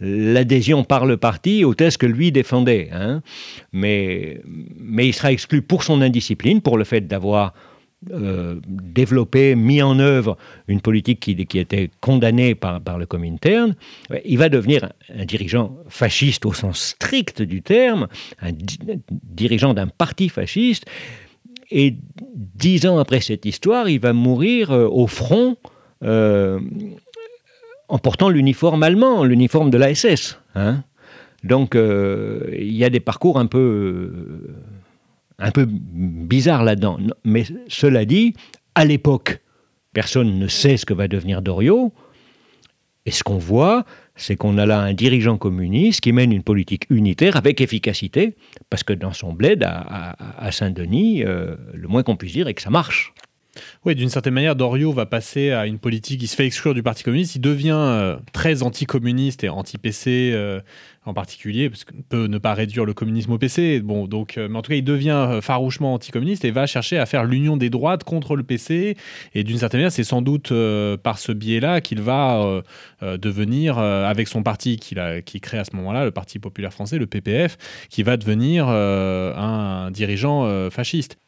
l'adhésion par le parti au thèses que lui défendait. Hein. Mais, mais il sera exclu pour son indiscipline, pour le fait d'avoir euh, développé, mis en œuvre une politique qui, qui était condamnée par, par le Comintern, il va devenir un, dirigeant fasciste au sens strict du terme, un, dirigeant d'un parti fasciste. Et dix ans après cette histoire, il va mourir euh, au front euh, en portant l'uniforme allemand, l'uniforme de la SS. Hein. Donc euh, il y a des parcours un peu, euh, un peu bizarres là-dedans. Mais cela dit, à l'époque, personne ne sait ce que va devenir Doriot. Et ce qu'on voit, c'est qu'on a là un dirigeant communiste qui mène une politique unitaire avec efficacité, parce que dans son bled à, Saint-Denis, le moins qu'on puisse dire est que ça marche. Oui, d'une certaine manière, Doriot va passer à une politique, il se fait exclure du Parti communiste, il devient euh, très anticommuniste et anti-PC euh, en particulier, parce qu'on peut ne pas réduire le communisme au PC, bon, donc, euh, mais en tout cas, il devient farouchement anticommuniste et va chercher à faire l'union des droites contre le PC, et d'une certaine manière, c'est sans doute par ce biais-là qu'il va devenir, avec son parti qu'il qui crée à ce moment-là, le Parti populaire français, le PPF, qui va devenir un dirigeant fasciste.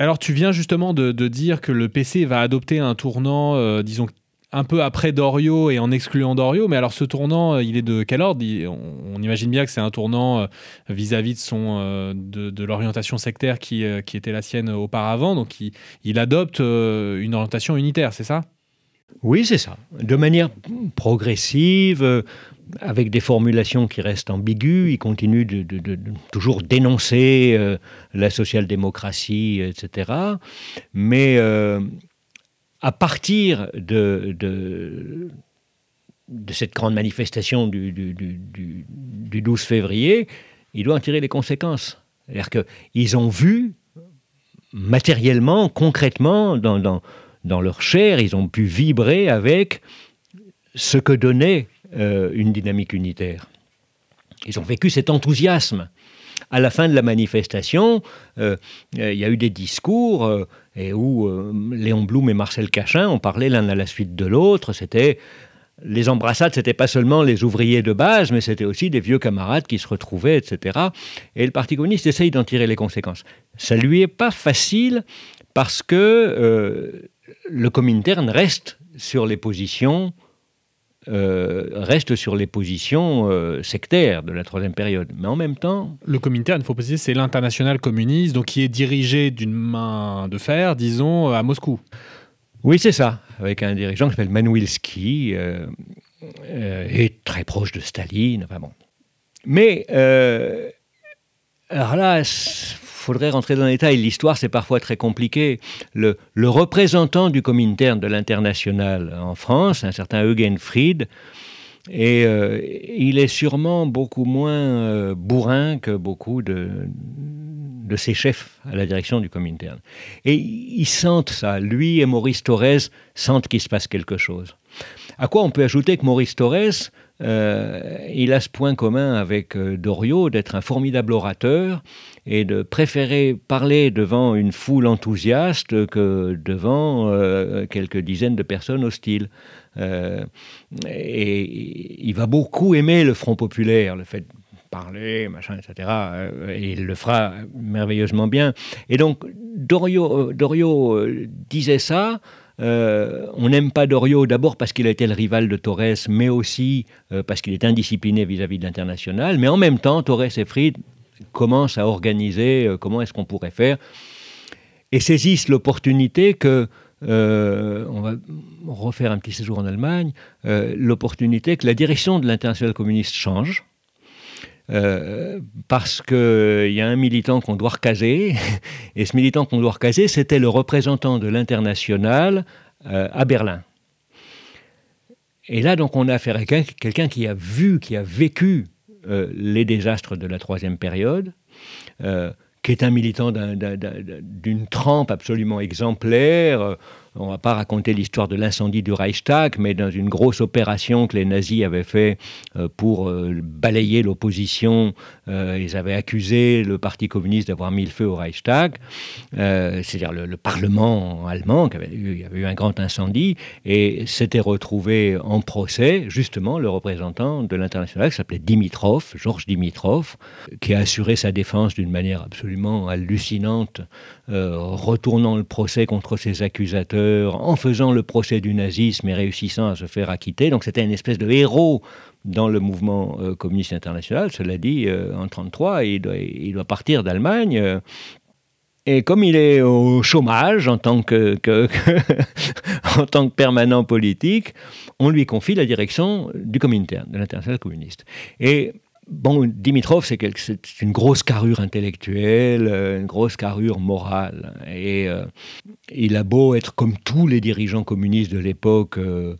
Alors tu viens justement de, dire que le PC va adopter un tournant, euh, disons, un peu après Dorio et en excluant Dorio. Mais alors ce tournant, il est de quel ordre? On, imagine bien que c'est un tournant vis-à-vis de, son, de, l'orientation sectaire qui, était la sienne auparavant. Donc il adopte une orientation unitaire, c'est ça? Oui, c'est ça. De manière progressive, avec des formulations qui restent ambiguës. Il continue de, toujours dénoncer euh, la social-démocratie, etc. Mais euh, à partir de, de, cette grande manifestation du, du, 12 février, il doit en tirer les conséquences. C'est-à-dire qu'ils ont vu matériellement, concrètement, dans, dans leur chair, ils ont pu vibrer avec ce que donnait euh, une dynamique unitaire. Ils ont vécu cet enthousiasme. À la fin de la manifestation, euh, il y a eu des discours euh, et où Léon Blum et Marcel Cachin ont parlé l'un à la suite de l'autre. C'était les embrassades, c'était pas seulement les ouvriers de base, mais c'était aussi des vieux camarades qui se retrouvaient, etc. Et le Parti communiste essaye d'en tirer les conséquences. Ça lui est pas facile parce que le Comintern reste sur les positions euh, reste sur les positions euh, sectaires de la troisième période. Mais en même temps... Le Comintern, il faut préciser, c'est l'international communiste, donc qui est dirigé d'une main de fer, disons, à Moscou. Oui, c'est ça, avec un dirigeant qui s'appelle Manwilski, euh, et très proche de Staline. Enfin bon. Mais, alors là, faudrait rentrer dans les détails. L'histoire, c'est parfois très compliqué. Le, représentant du Comintern de l'international en France, un certain Eugen Fried, et euh, il est sûrement beaucoup moins euh, bourrin que beaucoup de, ses chefs à la direction du Comintern. Et ils sentent ça. Lui et Maurice Torres sentent qu'il se passe quelque chose. À quoi on peut ajouter que Maurice Torres, euh, il a ce point commun avec Doriot d'être un formidable orateur et de préférer parler devant une foule enthousiaste que devant euh, quelques dizaines de personnes hostiles. Euh, et il va beaucoup aimer le Front populaire, le fait de parler, machin, etc. Euh, et il le fera merveilleusement bien. Et donc, Dorio, Dorio disait ça. On n'aime pas Dorio d'abord parce qu'il a été le rival de Torres, mais aussi parce qu'il est indiscipliné vis-à-vis -vis de l'international. Mais en même temps, Torres et Fried commencent à organiser euh, comment est-ce qu'on pourrait faire et saisissent l'opportunité que euh, on va refaire un petit séjour en Allemagne, euh, l'opportunité que la direction de l'international communiste change. Parce qu'il y a un militant qu'on doit recaser, et ce militant qu'on doit recaser, c'était le représentant de l'international à Berlin. Et là, donc, on a affaire à quelqu'un qui a vu, qui a vécu euh, les désastres de la troisième période, euh, qui est un militant d'une trempe absolument exemplaire, on ne va pas raconter l'histoire de l'incendie du Reichstag, mais dans une grosse opération que les nazis avaient fait euh, pour euh, balayer l'opposition, euh, ils avaient accusé le Parti communiste d'avoir mis le feu au Reichstag, c'est-à-dire le, Parlement allemand, qui avait eu, il y avait eu un grand incendie, et s'était retrouvé en procès, justement, le représentant de l'international, qui s'appelait Dimitrov, Georges Dimitrov, qui a assuré sa défense d'une manière absolument hallucinante, retournant le procès contre ses accusateurs en faisant le procès du nazisme et réussissant à se faire acquitter. Donc c'était une espèce de héros dans le mouvement euh, communiste international. Cela dit, euh, en 1933, il doit, partir d'Allemagne. Euh, et comme il est au chômage en tant que, en tant que permanent politique, on lui confie la direction du Comintern, de l'international communiste. Et Bon, Dimitrov, c'est une grosse carrure intellectuelle, euh, une grosse carrure morale. Et euh, il a beau être comme tous les dirigeants communistes de l'époque, euh,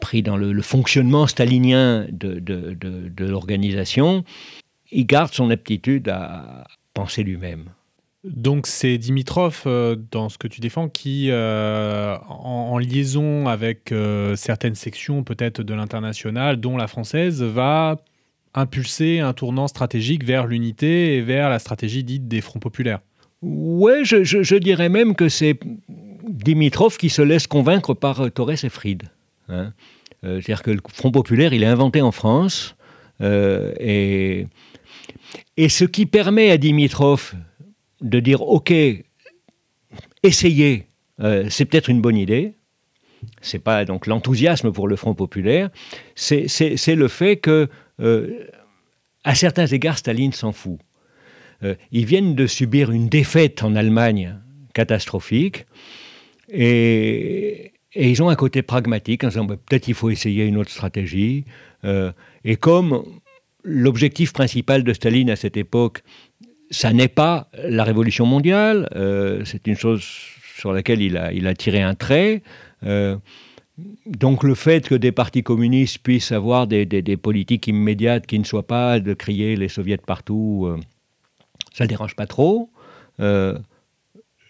pris dans le, fonctionnement stalinien de, l'organisation, il garde son aptitude à penser lui-même. Donc c'est Dimitrov, dans ce que tu défends, qui, en, liaison avec certaines sections peut-être de l'international, dont la française, va impulser un tournant stratégique vers l'unité et vers la stratégie dite des fronts populaires. Ouais, je, dirais même que c'est Dimitrov qui se laisse convaincre par euh, Torres et Fried. Hein. Euh, c'est-à-dire que le Front populaire, il est inventé en France. Euh, et, et ce qui permet à Dimitrov de dire OK, essayez, c'est peut-être une bonne idée, c'est pas donc l'enthousiasme pour le Front populaire, c'est le fait que, euh, à certains égards, Staline s'en fout. Euh, ils viennent de subir une défaite en Allemagne catastrophique et, ils ont un côté pragmatique en disant bah, peut-être il faut essayer une autre stratégie. Euh, et comme l'objectif principal de Staline à cette époque, ça n'est pas la révolution mondiale, c'est une chose sur laquelle il a, il a tiré un trait. Euh, donc le fait que des partis communistes puissent avoir des, politiques immédiates qui ne soient pas de crier les soviets partout, euh, ça ne dérange pas trop. Euh,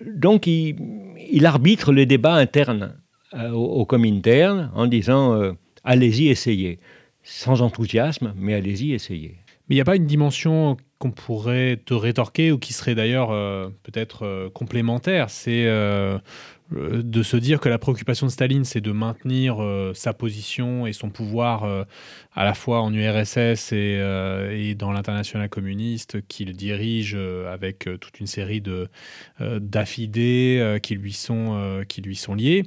donc il, arbitre les débats internes au, au Comintern en disant allez-y, essayez. Sans enthousiasme, mais allez-y, essayez. Mais il n'y a pas une dimension qu'on pourrait te rétorquer ou qui serait d'ailleurs peut-être complémentaire. C'est euh, de se dire que la préoccupation de Staline, c'est de maintenir euh, sa position et son pouvoir euh, à la fois en URSS et, dans l'international communiste qu'il dirige avec toute une série de d'affidés qui lui sont qui lui sont liés.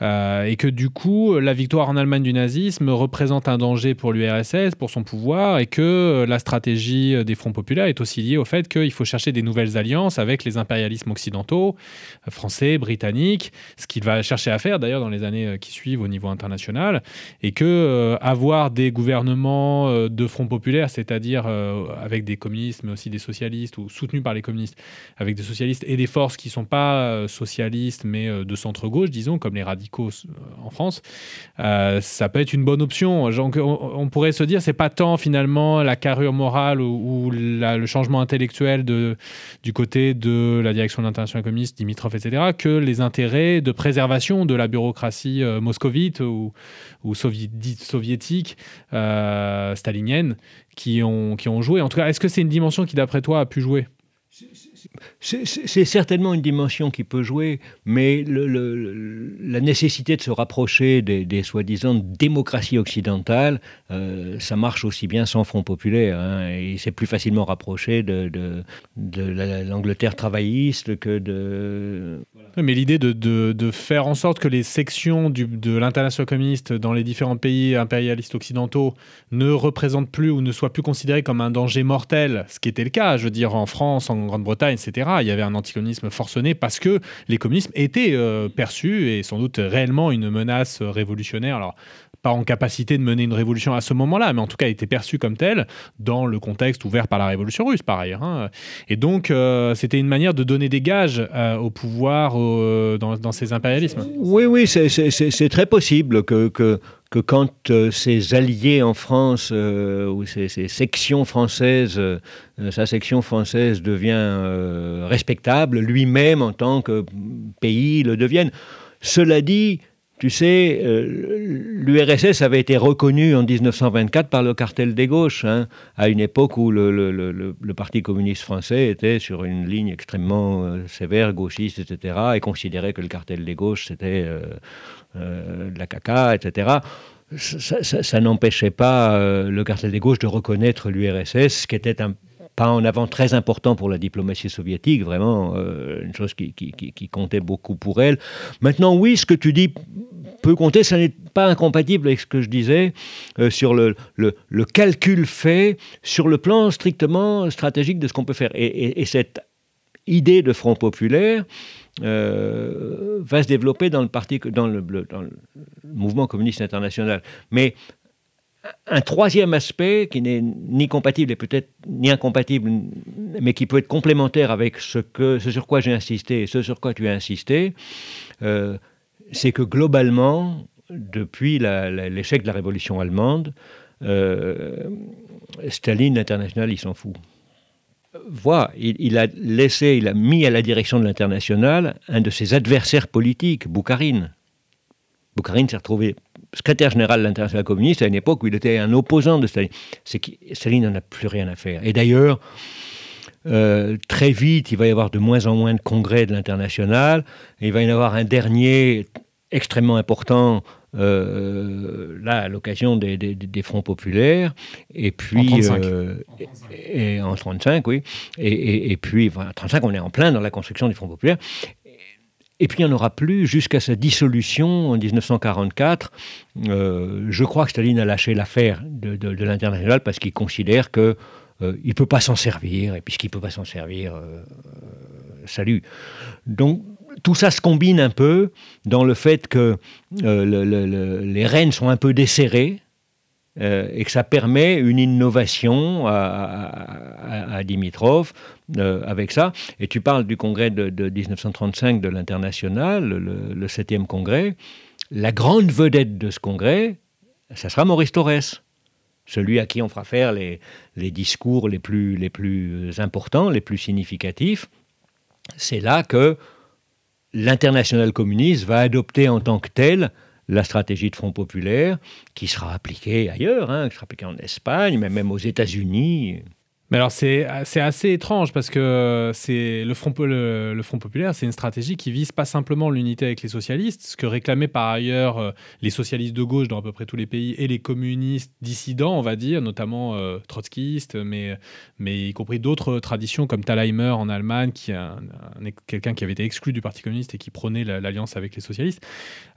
Et que du coup la victoire en Allemagne du nazisme représente un danger pour l'URSS, pour son pouvoir et que la stratégie des fronts populaires est aussi liée au fait qu'il faut chercher des nouvelles alliances avec les impérialismes occidentaux, français, britanniques ce qu'il va chercher à faire d'ailleurs dans les années euh, qui suivent au niveau international, et que euh, avoir des gouvernements euh, de front populaire, c'est-à-dire avec des communistes, mais aussi des socialistes, ou soutenus par les communistes, avec des socialistes et des forces qui ne sont pas socialistes, mais de centre-gauche, disons, comme les radicaux en France, ça peut être une bonne option. on, pourrait se dire, c'est pas tant finalement la carrure morale ou, le changement intellectuel du côté de la direction de l'international communiste, Dimitrov, etc., que les intérêts de préservation de la bureaucratie euh, moscovite ou, ou soviétique, euh, stalinienne, qui ont, qui ont joué. En tout cas, est-ce que c'est une dimension qui, d'après toi, a pu jouer? C'est certainement une dimension qui peut jouer, mais la nécessité de se rapprocher des, soi-disant démocraties occidentales, euh, ça marche aussi bien sans Front populaire. Hein, et c'est plus facilement rapproché de, l'Angleterre travailliste que de... mais l'idée de, faire en sorte que les sections de l'international communiste dans les différents pays impérialistes occidentaux ne représentent plus ou ne soient plus considérées comme un danger mortel, ce qui était le cas, je veux dire, en France, en Grande-Bretagne, etc. Il y avait un anticommunisme forcené parce que les communismes étaient euh, perçus et sans doute réellement une menace révolutionnaire. Alors, pas en capacité de mener une révolution à ce moment-là, mais en tout cas étaient perçus comme tel dans le contexte ouvert par la révolution russe, par ailleurs. Hein. Et donc, euh, c'était une manière de donner des gages euh, au pouvoir dans, ces impérialismes. Oui, oui, c'est très possible que que quand euh, ses alliés en France, euh, ou ses, sections françaises, euh, sa section française devient respectable, lui-même en tant que pays le devienne. Cela dit, tu sais, l'URSS avait été reconnue en 1924 par le cartel des gauches, hein, à une époque où le, Parti communiste français était sur une ligne extrêmement sévère, gauchiste, etc., et considérait que le cartel des gauches, c'était euh, de la caca, etc. Ça, n'empêchait pas euh, le cartel des gauches de reconnaître l'URSS, qui était un pas en avant très important pour la diplomatie soviétique, vraiment euh, une chose qui, comptait beaucoup pour elle. Maintenant, oui, ce que tu dis peut compter, ça n'est pas incompatible avec ce que je disais sur le, le, calcul fait sur le plan strictement stratégique de ce qu'on peut faire. Et, cette idée de Front populaire, euh, va se développer dans le, parti, dans le, mouvement communiste international. Mais un troisième aspect qui n'est ni compatible et peut-être ni incompatible, mais qui peut être complémentaire avec ce sur quoi j'ai insisté et ce sur quoi tu as insisté, euh, c'est que globalement, depuis l'échec de la révolution allemande, euh, Staline, l'international, il s'en fout voit, il, a laissé, il a mis à la direction de l'international un de ses adversaires politiques, Boukharine. Boukharine s'est retrouvé secrétaire général de l'international communiste à une époque où il était un opposant de Staline. C'est que Staline n'en a plus rien à faire. Et d'ailleurs, euh, très vite, il va y avoir de moins en moins de congrès de l'international. Il va y en avoir un dernier extrêmement important euh, là, à l'occasion des, des, fronts populaires, et puis... En 35. Euh, et, en 35, oui. Et, et, puis, en 35, on est en plein dans la construction des fronts populaires. Et puis il n'y en aura plus jusqu'à sa dissolution en 1944. Euh, je crois que Staline a lâché l'affaire de, de, l'international parce qu'il considère que euh, il ne peut pas s'en servir, et puisqu'il ne peut pas s'en servir, euh, salut. Donc tout ça se combine un peu dans le fait que les rênes sont un peu desserrées, et que ça permet une innovation à, Dimitrov avec ça. Et tu parles du congrès de, 1935 de l'International, le, le, 7e congrès. La grande vedette de ce congrès, ça sera Maurice Torres celui à qui on fera faire les, discours les plus importants, les plus significatifs, c'est là que l'international communiste va adopter en tant que tel la stratégie de Front populaire, qui sera appliquée ailleurs, hein, qui sera appliquée en Espagne, mais même aux États-Unis. Mais alors c'est assez étrange parce que c'est le Front, le, Front populaire, c'est une stratégie qui vise pas simplement l'unité avec les socialistes, ce que réclamaient par ailleurs euh, les socialistes de gauche dans à peu près tous les pays et les communistes dissidents, on va dire, notamment euh, trotskistes, mais, mais y compris d'autres traditions comme Thalheimer en Allemagne, qui est quelqu'un qui avait été exclu du Parti communiste et qui prônait l'alliance avec les socialistes.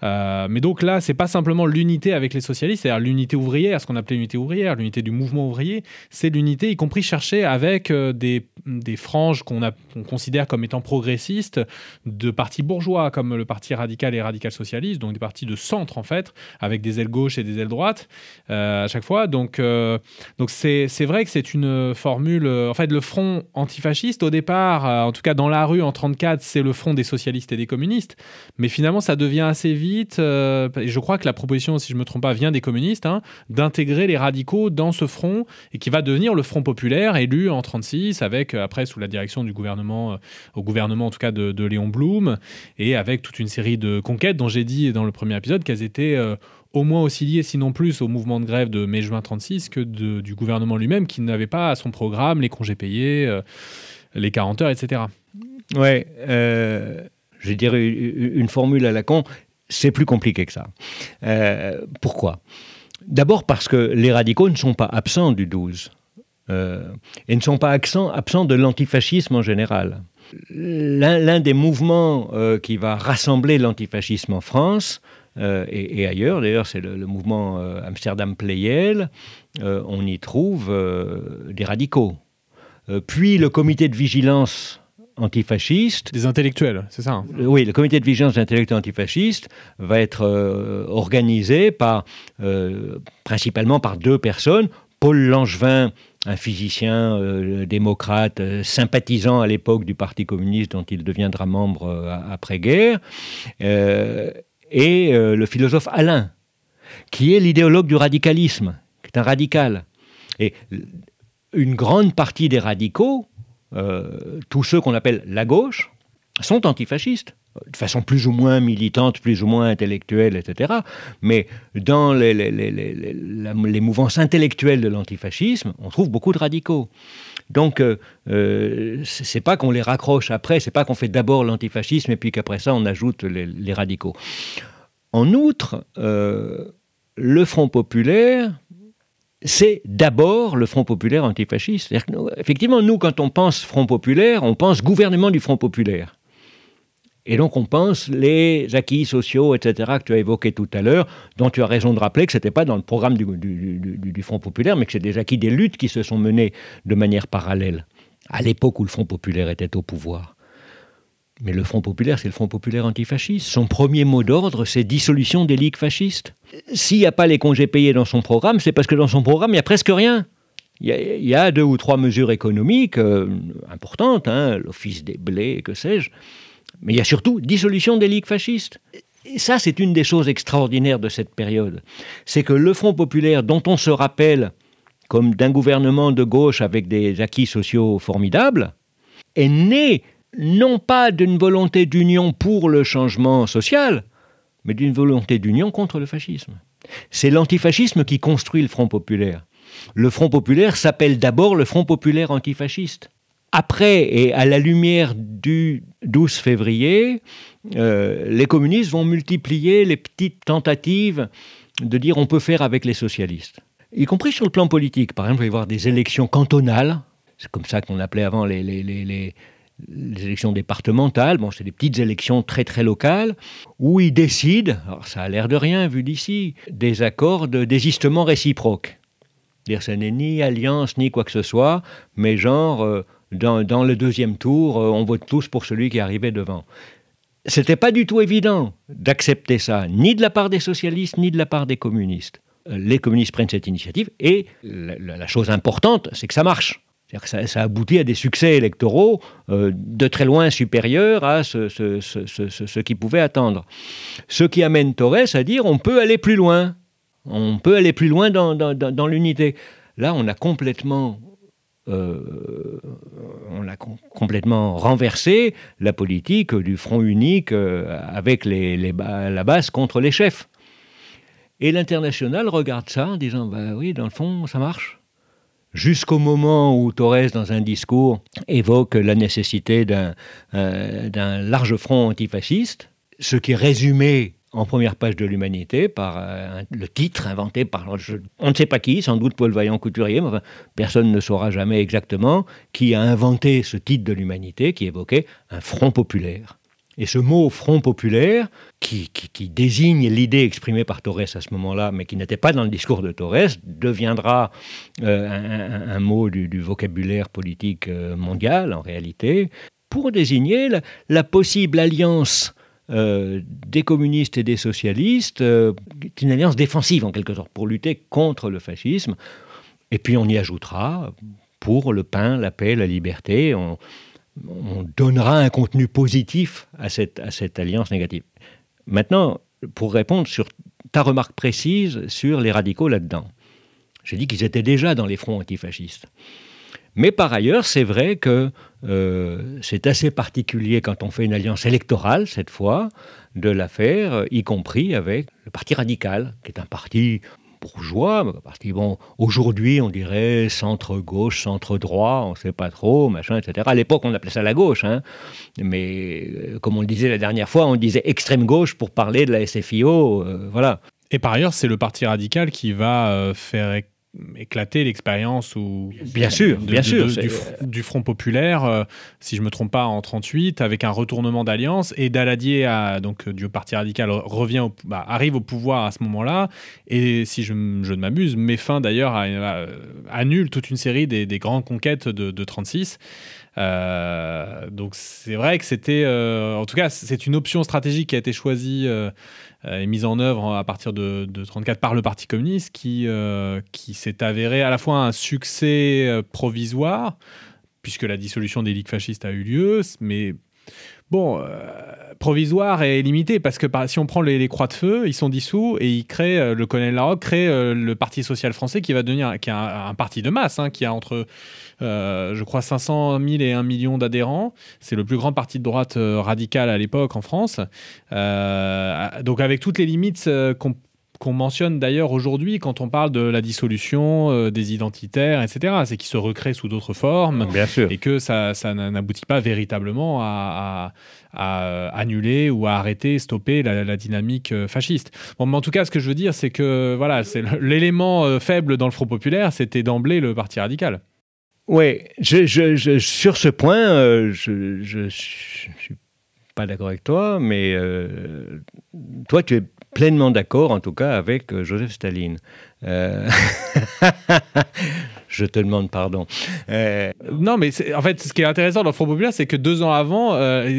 Euh, mais donc là, c'est pas simplement l'unité avec les socialistes, c'est-à-dire l'unité ouvrière, ce qu'on appelait l'unité ouvrière, l'unité du mouvement ouvrier, c'est l'unité y compris avec euh, des, franges qu'on considère comme étant progressistes de partis bourgeois, comme le Parti radical et radical socialiste, donc des partis de centre en fait, avec des ailes gauches et des ailes droites euh, à chaque fois. Donc euh, c'est vrai que c'est une formule. En fait, le front antifasciste, au départ, en tout cas dans la rue en 34, c'est le front des socialistes et des communistes. Mais finalement, ça devient assez vite, et je crois que la proposition, si je ne me trompe pas, vient des communistes, hein, d'intégrer les radicaux dans ce front et qui va devenir le Front populaire élu en 36 avec euh, après sous la direction du gouvernement, euh, au gouvernement en tout cas de, Léon Blum, et avec toute une série de conquêtes dont j'ai dit dans le premier épisode qu'elles étaient euh, au moins aussi liées, sinon plus, au mouvement de grève de mai-juin 36 que du gouvernement lui-même qui n'avait pas à son programme les congés payés, les 40 heures, etc. Ouais, je dirais une formule à la con, c'est plus compliqué que ça. pourquoi? D'abord parce que les radicaux ne sont pas absents du 12 euh, et ne sont pas absents, de l'antifascisme en général. L'un des mouvements euh, qui va rassembler l'antifascisme en France euh, et, ailleurs, d'ailleurs c'est le, mouvement Amsterdam Playel, on y trouve des radicaux. puis le comité de vigilance antifasciste. Des intellectuels, c'est ça hein? Oui, le comité de vigilance des intellectuels antifascistes va être organisé par, principalement par deux personnes. Paul Langevin, un physicien euh, démocrate euh, sympathisant à l'époque du Parti communiste dont il deviendra membre euh, après-guerre, et le philosophe Alain, qui est l'idéologue du radicalisme, qui est un radical. Et une grande partie des radicaux, tous ceux qu'on appelle la gauche, sont antifascistes de façon plus ou moins militante, plus ou moins intellectuelle, etc. Mais dans les, mouvances intellectuelles de l'antifascisme, on trouve beaucoup de radicaux. Donc, euh, euh c'est pas qu'on les raccroche après, c'est pas qu'on fait d'abord l'antifascisme et puis qu'après ça on ajoute les, radicaux. En outre, euh, le Front populaire, c'est d'abord le Front populaire antifasciste. effectivement, nous, quand on pense Front populaire, on pense gouvernement du Front populaire. Et donc on pense les acquis sociaux, etc., que tu as évoqués tout à l'heure, dont tu as raison de rappeler que ce n'était pas dans le programme du, Front populaire, mais que c'est des acquis des luttes qui se sont menées de manière parallèle, à l'époque où le Front populaire était au pouvoir. Mais le Front populaire, c'est le Front populaire antifasciste. Son premier mot d'ordre, c'est dissolution des ligues fascistes. S'il n'y a pas les congés payés dans son programme, c'est parce que dans son programme, il n'y a presque rien. Il y, a, deux ou trois mesures économiques euh, importantes, hein, l'office des blés, que sais-je, mais il y a surtout dissolution des ligues fascistes. Et ça, c'est une des choses extraordinaires de cette période. C'est que le Front populaire, dont on se rappelle comme d'un gouvernement de gauche avec des acquis sociaux formidables, est né non pas d'une volonté d'union pour le changement social, mais d'une volonté d'union contre le fascisme. C'est l'antifascisme qui construit le Front populaire. Le Front populaire s'appelle d'abord le Front populaire antifasciste. Après, et à la lumière du 12 février, euh, les communistes vont multiplier les petites tentatives de dire on peut faire avec les socialistes, y compris sur le plan politique. Par exemple, il va y avoir des élections cantonales, c'est comme ça qu'on appelait avant les, élections départementales, bon, c'est des petites élections très très locales, où ils décident, alors ça a l'air de rien vu d'ici, des accords de désistement réciproque. C'est-à-dire ce n'est ni alliance ni quoi que ce soit, mais genre, euh, dans, le deuxième tour, euh, on vote tous pour celui qui arrivait devant. C'était pas du tout évident d'accepter ça, ni de la part des socialistes, ni de la part des communistes. Euh, les communistes prennent cette initiative, et la chose importante, c'est que ça marche. Que ça, aboutit à des succès électoraux euh, de très loin supérieurs à ce, ce, ce, qu'ils pouvaient attendre. Ce qui amène Torres à dire on peut aller plus loin. On peut aller plus loin dans, dans, l'unité. Là, on a complètement euh, on a complètement renversé la politique du front unique euh, avec la base contre les chefs. Et l'international regarde ça en disant bah oui, dans le fond, ça marche jusqu'au moment où Torres, dans un discours, évoque la nécessité d'un euh, large front antifasciste, ce qui est résumé en première page de l'Humanité par euh, le titre inventé par on ne sait pas qui, sans doute Paul Vaillant Couturier, mais personne ne saura jamais exactement qui a inventé ce titre de l'Humanité qui évoquait un front populaire. Et ce mot Front populaire, qui, désigne l'idée exprimée par Torres à ce moment-là, mais qui n'était pas dans le discours de Torres, deviendra euh, un, mot du, vocabulaire politique euh, mondial, en réalité, pour désigner la, possible alliance euh, des communistes et des socialistes, une alliance défensive en quelque sorte, pour lutter contre le fascisme. Et puis on y ajoutera pour le pain, la paix, la liberté. On, on donnera un contenu positif à cette alliance négative. Maintenant, pour répondre sur ta remarque précise sur les radicaux là-dedans, j'ai dit qu'ils étaient déjà dans les fronts antifascistes. Mais par ailleurs, c'est vrai que euh, c'est assez particulier quand on fait une alliance électorale, cette fois, de l'affaire, y compris avec le Parti radical, qui est un parti bourgeois, parce qu'ils bon, aujourd'hui on dirait centre-gauche, centre-droit, on ne sait pas trop, machin, etc. À l'époque on appelait ça la gauche, hein. mais euh, comme on le disait la dernière fois, on disait extrême gauche pour parler de la SFIO, euh, voilà. Et par ailleurs, c'est le parti radical qui va euh, faire éclater l'expérience ou bien sûr, bien sûr, du, Front populaire, euh, si je me trompe pas, en 38, avec un retournement d'alliance et Daladier, donc euh, du Parti radical, revient, bah, arrive au pouvoir à ce moment-là et si je, je ne m'abuse, met fin d'ailleurs à, annule toute une série des, grandes conquêtes de, de 36. Euh, donc c'est vrai que c'était, en tout cas, c'est une option stratégique qui a été choisie euh, est mise en œuvre à partir de, 1934 par le Parti communiste, qui, euh, qui s'est avéré à la fois un succès euh, provisoire, puisque la dissolution des ligues fascistes a eu lieu, mais bon, provisoire et limité, parce que si on prend les, Croix de Feu, ils sont dissous et ils créent, le colonel Larocque crée le Parti social français qui va devenir qui un, parti de masse, hein, qui a entre euh, je crois 500 000 et 1 million d'adhérents. C'est le plus grand parti de droite euh, radical à l'époque en France. Euh, donc avec toutes les limites qu'on mentionne d'ailleurs aujourd'hui quand on parle de la dissolution des identitaires, etc. C'est qu'ils se recréent sous d'autres formes Bien sûr. et que ça, n'aboutit pas véritablement à, annuler ou à arrêter, stopper la, dynamique fasciste. Bon, mais en tout cas, ce que je veux dire, c'est que voilà, c'est l'élément faible dans le Front populaire, c'était d'emblée le Parti radical. Oui, sur ce point, euh, je ne suis pas d'accord avec toi, mais euh, toi, tu es pleinement d'accord, en tout cas, avec euh, Joseph Staline. je te demande pardon. Non, mais en fait, ce qui est intéressant dans le Front populaire, c'est que deux ans avant,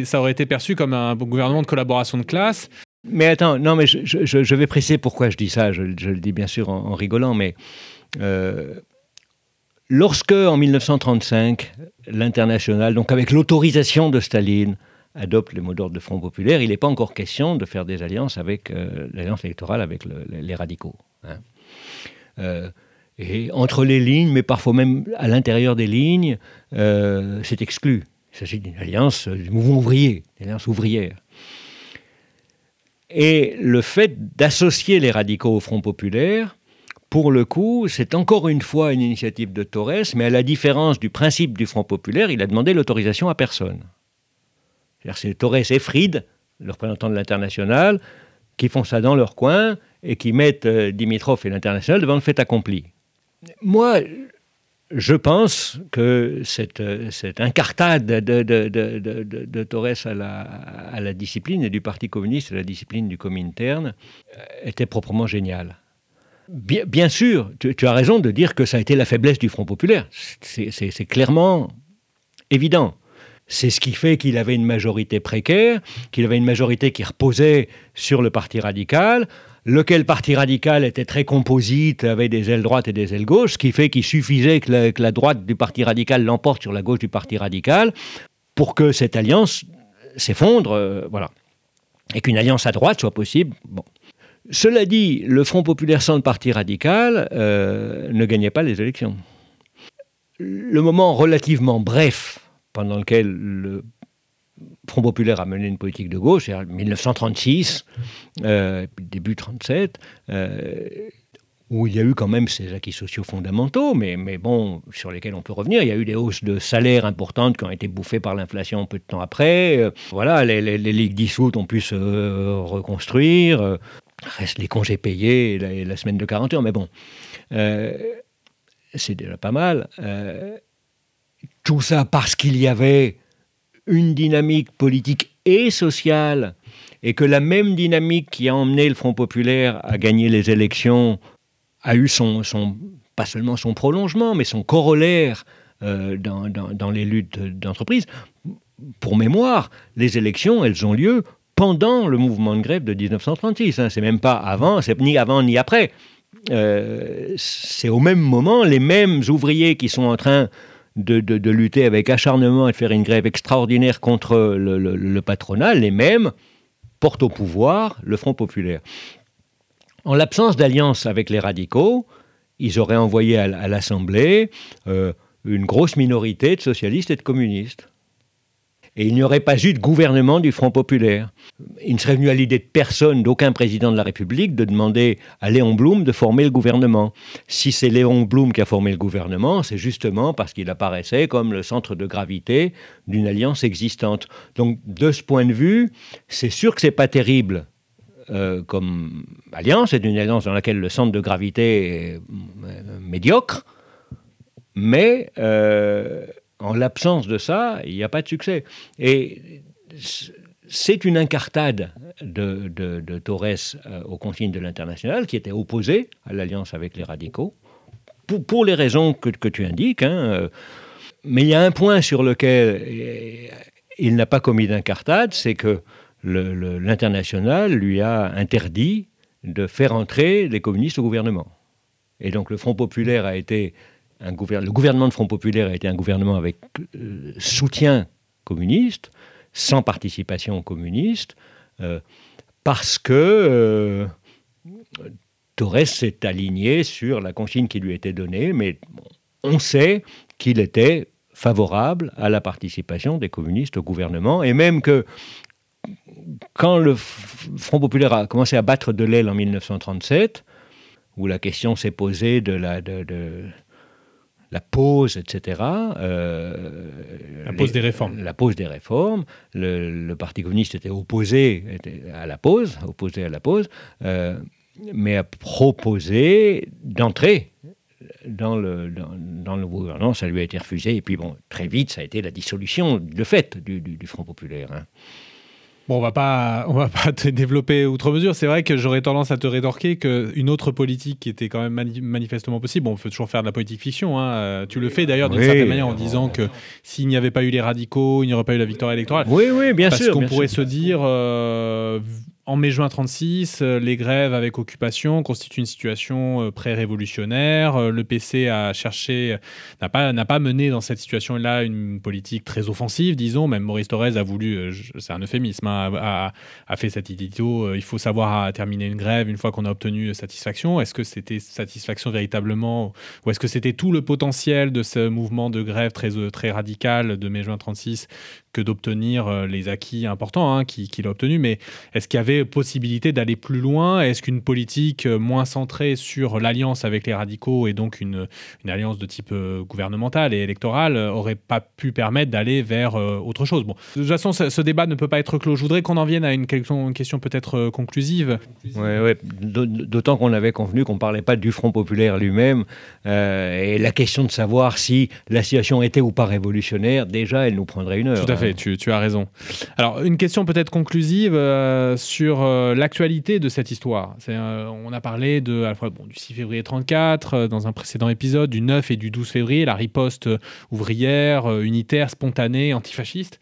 ça aurait été perçu comme un gouvernement de collaboration de classe. Mais attends, non, mais je, vais préciser pourquoi je dis ça. Je, le dis bien sûr en, en rigolant, mais Lorsque, en 1935, l'international, donc avec l'autorisation de Staline, adopte les mots d'ordre de Front populaire, il n'est pas encore question de faire des alliances avec euh, l'alliance électorale avec les radicaux. Hein. Euh, et entre les lignes, mais parfois même à l'intérieur des lignes, euh, c'est exclu. Il s'agit d'une alliance du mouvement ouvrier, d'une alliance ouvrière. Et le fait d'associer les radicaux au Front populaire pour le coup, c'est encore une fois une initiative de Torres, mais à la différence du principe du Front populaire, il a demandé l'autorisation à personne. C'est Torres et Fried, le représentant de l'international, qui font ça dans leur coin et qui mettent euh, Dimitrov et l'international devant le fait accompli. Moi, je pense que cette, cette incartade de, Torres à la, discipline et du Parti communiste, à la discipline du Comintern, était proprement géniale. Bien, sûr, tu, as raison de dire que ça a été la faiblesse du Front populaire. C'est clairement évident. C'est ce qui fait qu'il avait une majorité précaire, qu'il avait une majorité qui reposait sur le Parti radical, lequel parti radical était très composite, avait des ailes droites et des ailes gauches, ce qui fait qu'il suffisait que la, droite du parti radical l'emporte sur la gauche du parti radical pour que cette alliance s'effondre, euh, voilà, et qu'une alliance à droite soit possible. Cela dit, le Front populaire sans le parti radical euh, ne gagnait pas les élections. Le moment relativement bref pendant lequel le Front populaire a mené une politique de gauche, c'est 1936, euh, début 37, euh, où il y a eu quand même ces acquis sociaux fondamentaux, mais, mais bon, sur lesquels on peut revenir. Il y a eu des hausses de salaires importantes qui ont été bouffées par l'inflation peu de temps après. Euh, voilà, les, ligues dissoutes ont pu se reconstruire. reste les congés payés et la, semaine de 40 heures, mais bon, c'est déjà pas mal. Tout ça parce qu'il y avait une dynamique politique et sociale, et que la même dynamique qui a emmené le Front populaire à gagner les élections a eu son, pas seulement son prolongement, mais son corollaire euh, dans, les luttes d'entreprise. Pour mémoire, les élections, elles ont lieu pendant le mouvement de grève de 1936. Hein. C'est même pas avant, ni avant ni après. Euh, c'est au même moment les mêmes ouvriers qui sont en train de, lutter avec acharnement et de faire une grève extraordinaire contre le, patronat, les mêmes portent au pouvoir le Front populaire. En l'absence d'alliance avec les radicaux, ils auraient envoyé à, l'Assemblée euh, une grosse minorité de socialistes et de communistes et il n'y aurait pas eu de gouvernement du Front populaire. Il ne serait venu à l'idée de personne, d'aucun président de la République, de demander à Léon Blum de former le gouvernement. Si c'est Léon Blum qui a formé le gouvernement, c'est justement parce qu'il apparaissait comme le centre de gravité d'une alliance existante. Donc, de ce point de vue, c'est sûr que c'est pas terrible euh, comme alliance, c'est une alliance dans laquelle le centre de gravité est euh, médiocre, mais euh, en l'absence de ça, il n'y a pas de succès. Et c'est une incartade de, Torres euh, aux confines de l'international qui était opposée à l'alliance avec les radicaux, pour, les raisons que, tu indiques. Hein, euh. mais il y a un point sur lequel euh, il n'a pas commis d'incartade, c'est que l'international lui a interdit de faire entrer les communistes au gouvernement. Et donc le Front populaire a été le gouvernement de Front Populaire a été un gouvernement avec euh, soutien communiste, sans participation communiste, euh, parce que euh, Torres s'est aligné sur la consigne qui lui était donnée, mais on sait qu'il était favorable à la participation des communistes au gouvernement, et même que quand le Front populaire a commencé à battre de l'aile en 1937, où la question s'est posée de la, la pause, etc. Euh, la pause des réformes. La pause des réformes. Le, Parti communiste était opposé à la pause, opposé à la pause, euh, mais a proposé d'entrer dans le, dans, le gouvernement. Ça lui a été refusé. Et puis, bon, très vite, ça a été la dissolution, de fait, du, Front populaire. Hein. Bon, on va pas, on va pas te développer outre mesure. C'est vrai que j'aurais tendance à te rétorquer qu'une autre politique qui était quand même manifestement possible. Bon, on peut toujours faire de la politique fiction. Hein. Euh, tu le fais d'ailleurs d'une certaine manière en disant que s'il n'y avait pas eu les radicaux, il n'y aurait pas eu la victoire électorale. Oui, oui, bien sûr. Parce qu'on pourrait se dire, euh, en mai-juin 36, euh, les grèves avec occupation constituent une situation euh, pré-révolutionnaire. Euh, le PC a cherché, n'a pas, mené dans cette situation-là une politique très offensive, disons. Même Maurice Thorez a voulu, c'est un euphémisme, hein, a, fait cet édito. Il faut savoir terminer une grève une fois qu'on a obtenu satisfaction. Est-ce que c'était satisfaction véritablement, ou est-ce que c'était tout le potentiel de ce mouvement de grève très, très radical de mai-juin 36 que d'obtenir euh, les acquis importants hein, qu'il a obtenus. Mais est-ce qu'il y avait possibilité d'aller plus loin? Est-ce qu'une politique euh, moins centrée sur l'alliance avec les radicaux et donc une, une alliance de type euh, gouvernemental et électoral aurait pas pu permettre d'aller vers autre chose? Bon, de toute façon, ce, débat ne peut pas être clos. Je voudrais qu'on en vienne à une, une question peut-être conclusive. Oui, ouais. d'autant qu'on avait convenu qu'on ne parlait pas du Front populaire lui-même. et la question de savoir si la situation était ou pas révolutionnaire, déjà, elle nous prendrait une heure. Tout à fait, tu, as raison. Alors, une question peut-être conclusive euh, sur euh, l'actualité de cette histoire. Euh, on a parlé de, à la fois, bon, du 6 février 34 dans un précédent épisode, du 9 et du 12 février, la riposte ouvrière, unitaire, spontanée, antifasciste.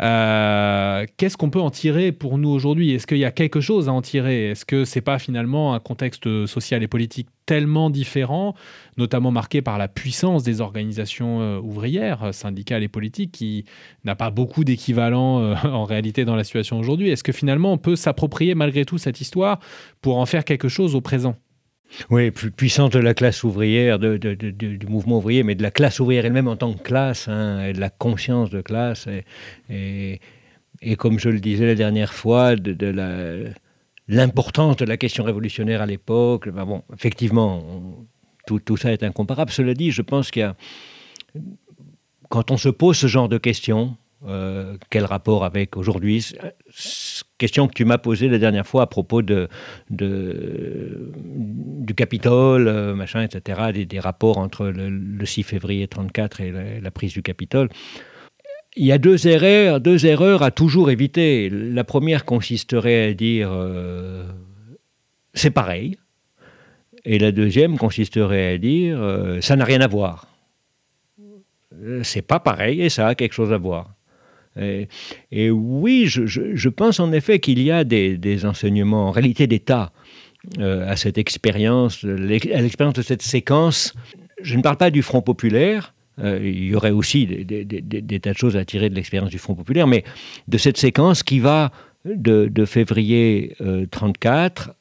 Euh, qu'est-ce qu'on peut en tirer pour nous aujourd'hui? Est-ce qu'il y a quelque chose à en tirer? Est-ce que c'est pas finalement un contexte social et politique tellement différent, notamment marqué par la puissance des organisations euh, ouvrières, syndicales et politiques, qui n'a pas beaucoup d'équivalent euh, en réalité dans la situation aujourd'hui? Est-ce que finalement on peut s'approprier malgré tout cette histoire pour en faire quelque chose au présent? Oui, plus puissance de la classe ouvrière, du mouvement ouvrier, mais de la classe ouvrière elle-même en tant que classe, hein, et de la conscience de classe. Et, comme je le disais la dernière fois, de, l'importance de la question révolutionnaire à l'époque. Ben bon, effectivement, tout, ça est incomparable. Cela dit, je pense qu'il y a. Quand on se pose ce genre de questions, euh, quel rapport avec aujourd'hui Question que tu m'as posée la dernière fois à propos de, du Capitole, euh, machin, etc., des, rapports entre le, 6 février 34 et la, prise du Capitole. Il y a deux erreurs, deux erreurs à toujours éviter. La première consisterait à dire euh, c'est pareil, et la deuxième consisterait à dire ça n'a rien à voir. C'est pas pareil et ça a quelque chose à voir. Et, oui, je, pense en effet qu'il y a des, enseignements, en réalité d'État, euh, à cette expérience, à l'expérience de cette séquence. Je ne parle pas du Front populaire, euh, il y aurait aussi des, tas de choses à tirer de l'expérience du Front populaire, mais de cette séquence qui va de, février 1934 euh,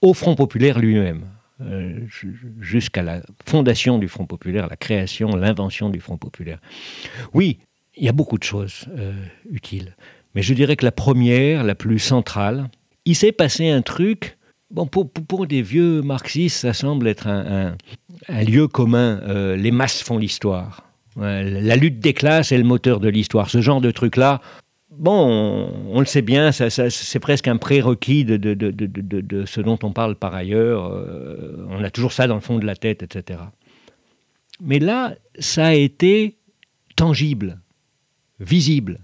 au Front populaire lui-même. jusqu'à la fondation du Front populaire, la création, l'invention du Front populaire. Oui, il y a beaucoup de choses euh, utiles. Mais je dirais que la première, la plus centrale, il s'est passé un truc. Bon, pour, pour, des vieux marxistes, ça semble être un, lieu commun. Euh, les masses font l'histoire. la lutte des classes est le moteur de l'histoire. Ce genre de truc-là, bon, on, le sait bien, ça, c'est presque un prérequis de, de, de, de, ce dont on parle par ailleurs. Euh, on a toujours ça dans le fond de la tête, etc. Mais là, ça a été tangible visible.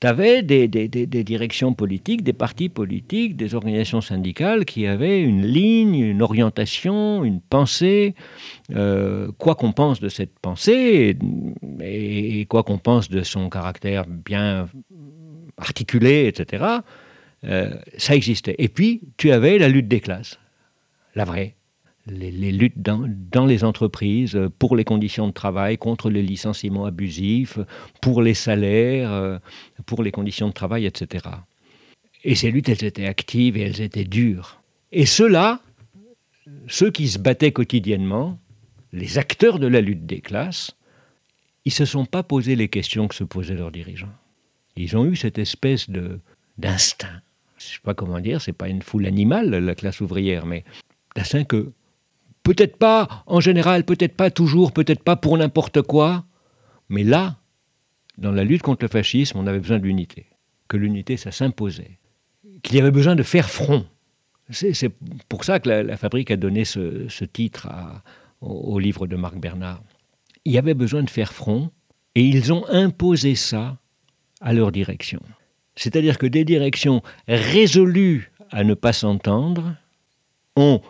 Tu avais des, directions politiques, des partis politiques, des organisations syndicales qui avaient une ligne, une orientation, une pensée. Euh, quoi qu'on pense de cette pensée, et, quoi qu'on pense de son caractère bien articulé, etc., euh, ça existait. Et puis, tu avais la lutte des classes, la vraie, les, luttes dans, les entreprises pour les conditions de travail, contre les licenciements abusifs, pour les salaires, euh, pour les conditions de travail, etc. Et ces luttes, elles étaient actives et elles étaient dures. Et ceux-là, ceux qui se battaient quotidiennement, les acteurs de la lutte des classes, ils ne se sont pas posé les questions que se posaient leurs dirigeants. Ils ont eu cette espèce de d'instinct. Je ne sais pas comment dire, c'est pas une foule animale, la classe ouvrière, mais d'instinct que Peut-être pas en général, peut-être pas toujours, peut-être pas pour n'importe quoi. Mais là, dans la lutte contre le fascisme, on avait besoin d'unité. Que l'unité, ça s'imposait. Qu'il y avait besoin de faire front. C'est pour ça que la, fabrique a donné ce, titre au, livre de Marc Bernard. Il y avait besoin de faire front et ils ont imposé ça à leur direction. C'est-à-dire que des directions résolues à ne pas s'entendre ont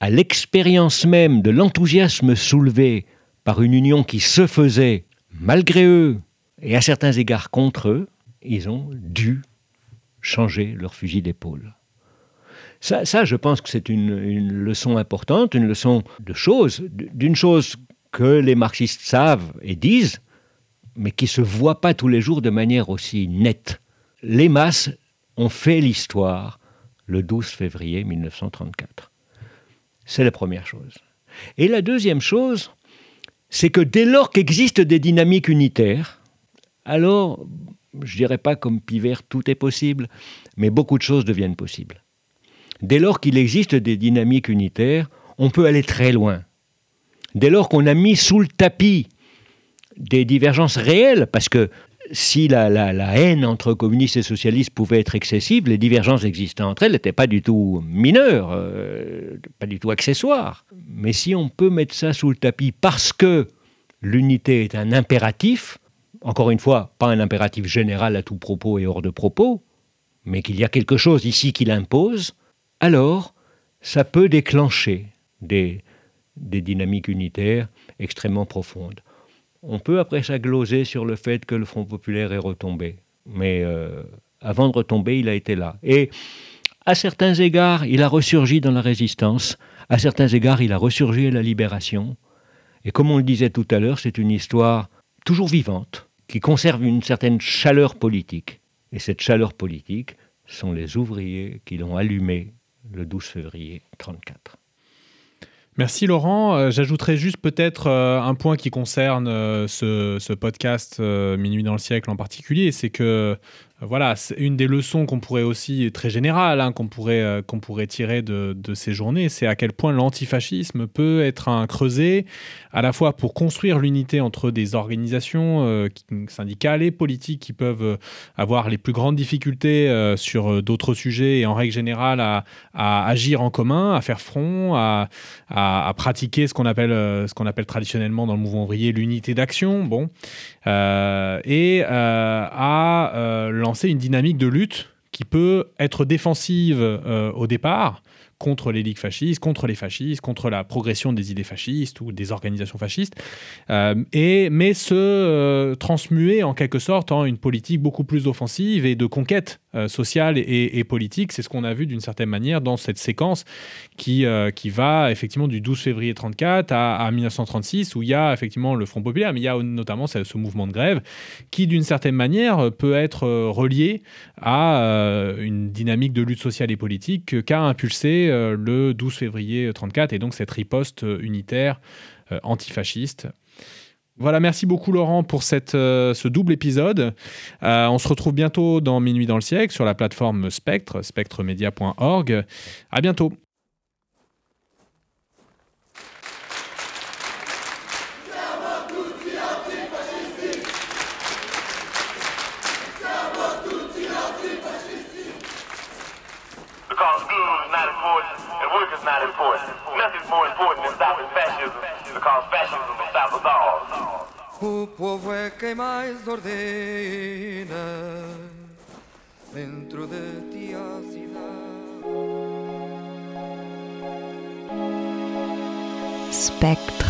à l'expérience même de l'enthousiasme soulevé par une union qui se faisait malgré eux et à certains égards contre eux, ils ont dû changer leur fusil d'épaule. Ça, je pense que c'est une, leçon importante, une leçon de choses, d'une chose que les marxistes savent et disent, mais qui ne se voit pas tous les jours de manière aussi nette. Les masses ont fait l'histoire le 12 février 1934. C'est la première chose. Et la deuxième chose, c'est que dès lors qu'existent des dynamiques unitaires, alors, je dirais pas comme Pivert, tout est possible, mais beaucoup de choses deviennent possibles. Dès lors qu'il existe des dynamiques unitaires, on peut aller très loin. Dès lors qu'on a mis sous le tapis des divergences réelles, parce que si la, haine entre communistes et socialistes pouvait être excessive, les divergences existantes entre elles n'étaient pas du tout mineures, euh, pas du tout accessoires. Mais si on peut mettre ça sous le tapis parce que l'unité est un impératif, encore une fois, pas un impératif général à tout propos et hors de propos, mais qu'il y a quelque chose ici qui l'impose, alors ça peut déclencher des dynamiques unitaires extrêmement profondes. On peut après ça gloser sur le fait que le Front populaire est retombé, mais euh, avant de retomber, il a été là. Et à certains égards, il a ressurgi dans la résistance, à certains égards, il a ressurgi à la libération. Et comme on le disait tout à l'heure, c'est une histoire toujours vivante, qui conserve une certaine chaleur politique. Et cette chaleur politique sont les ouvriers qui l'ont allumée le 12 février 1934. Merci Laurent. Euh, j'ajouterai juste peut-être euh, un point qui concerne euh, ce, ce, podcast Minuit dans le siècle en particulier, c'est que voilà, c'est une des leçons qu'on pourrait aussi, très générale, hein, qu'on pourrait, euh, pourrait tirer de, ces journées, c'est à quel point l'antifascisme peut être un creuset, à la fois pour construire l'unité entre des organisations euh, syndicales et politiques qui peuvent euh, avoir les plus grandes difficultés sur d'autres sujets et en règle générale à, agir en commun, à faire front, à, pratiquer ce qu'on appelle, appelle traditionnellement dans le mouvement ouvrier l'unité d'action, bon, et à une dynamique de lutte qui peut être défensive euh, au départ, contre les ligues fascistes, contre les fascistes, contre la progression des idées fascistes ou des organisations fascistes, euh, et, mais se euh, transmuer en quelque sorte en une politique beaucoup plus offensive et de conquête euh, sociale et, politique. C'est ce qu'on a vu d'une certaine manière dans cette séquence qui, qui va effectivement du 12 février 34 à, 1936, où il y a effectivement le Front populaire, mais il y a notamment ce, ce mouvement de grève qui d'une certaine manière peut être relié à une dynamique de lutte sociale et politique qu'a impulsé euh, le 12 février 1934 et donc cette riposte unitaire euh, antifasciste. Voilà, merci beaucoup Laurent pour cette, euh, ce double épisode. on se retrouve bientôt dans Minuit dans le siècle sur la plateforme Spectre, spectremedia.org. À bientôt. not important. Nothing's more important than stopping fascism, because fascism will stop us all. O povo é quem mais ordena dentro de ti a cidade. Spectre.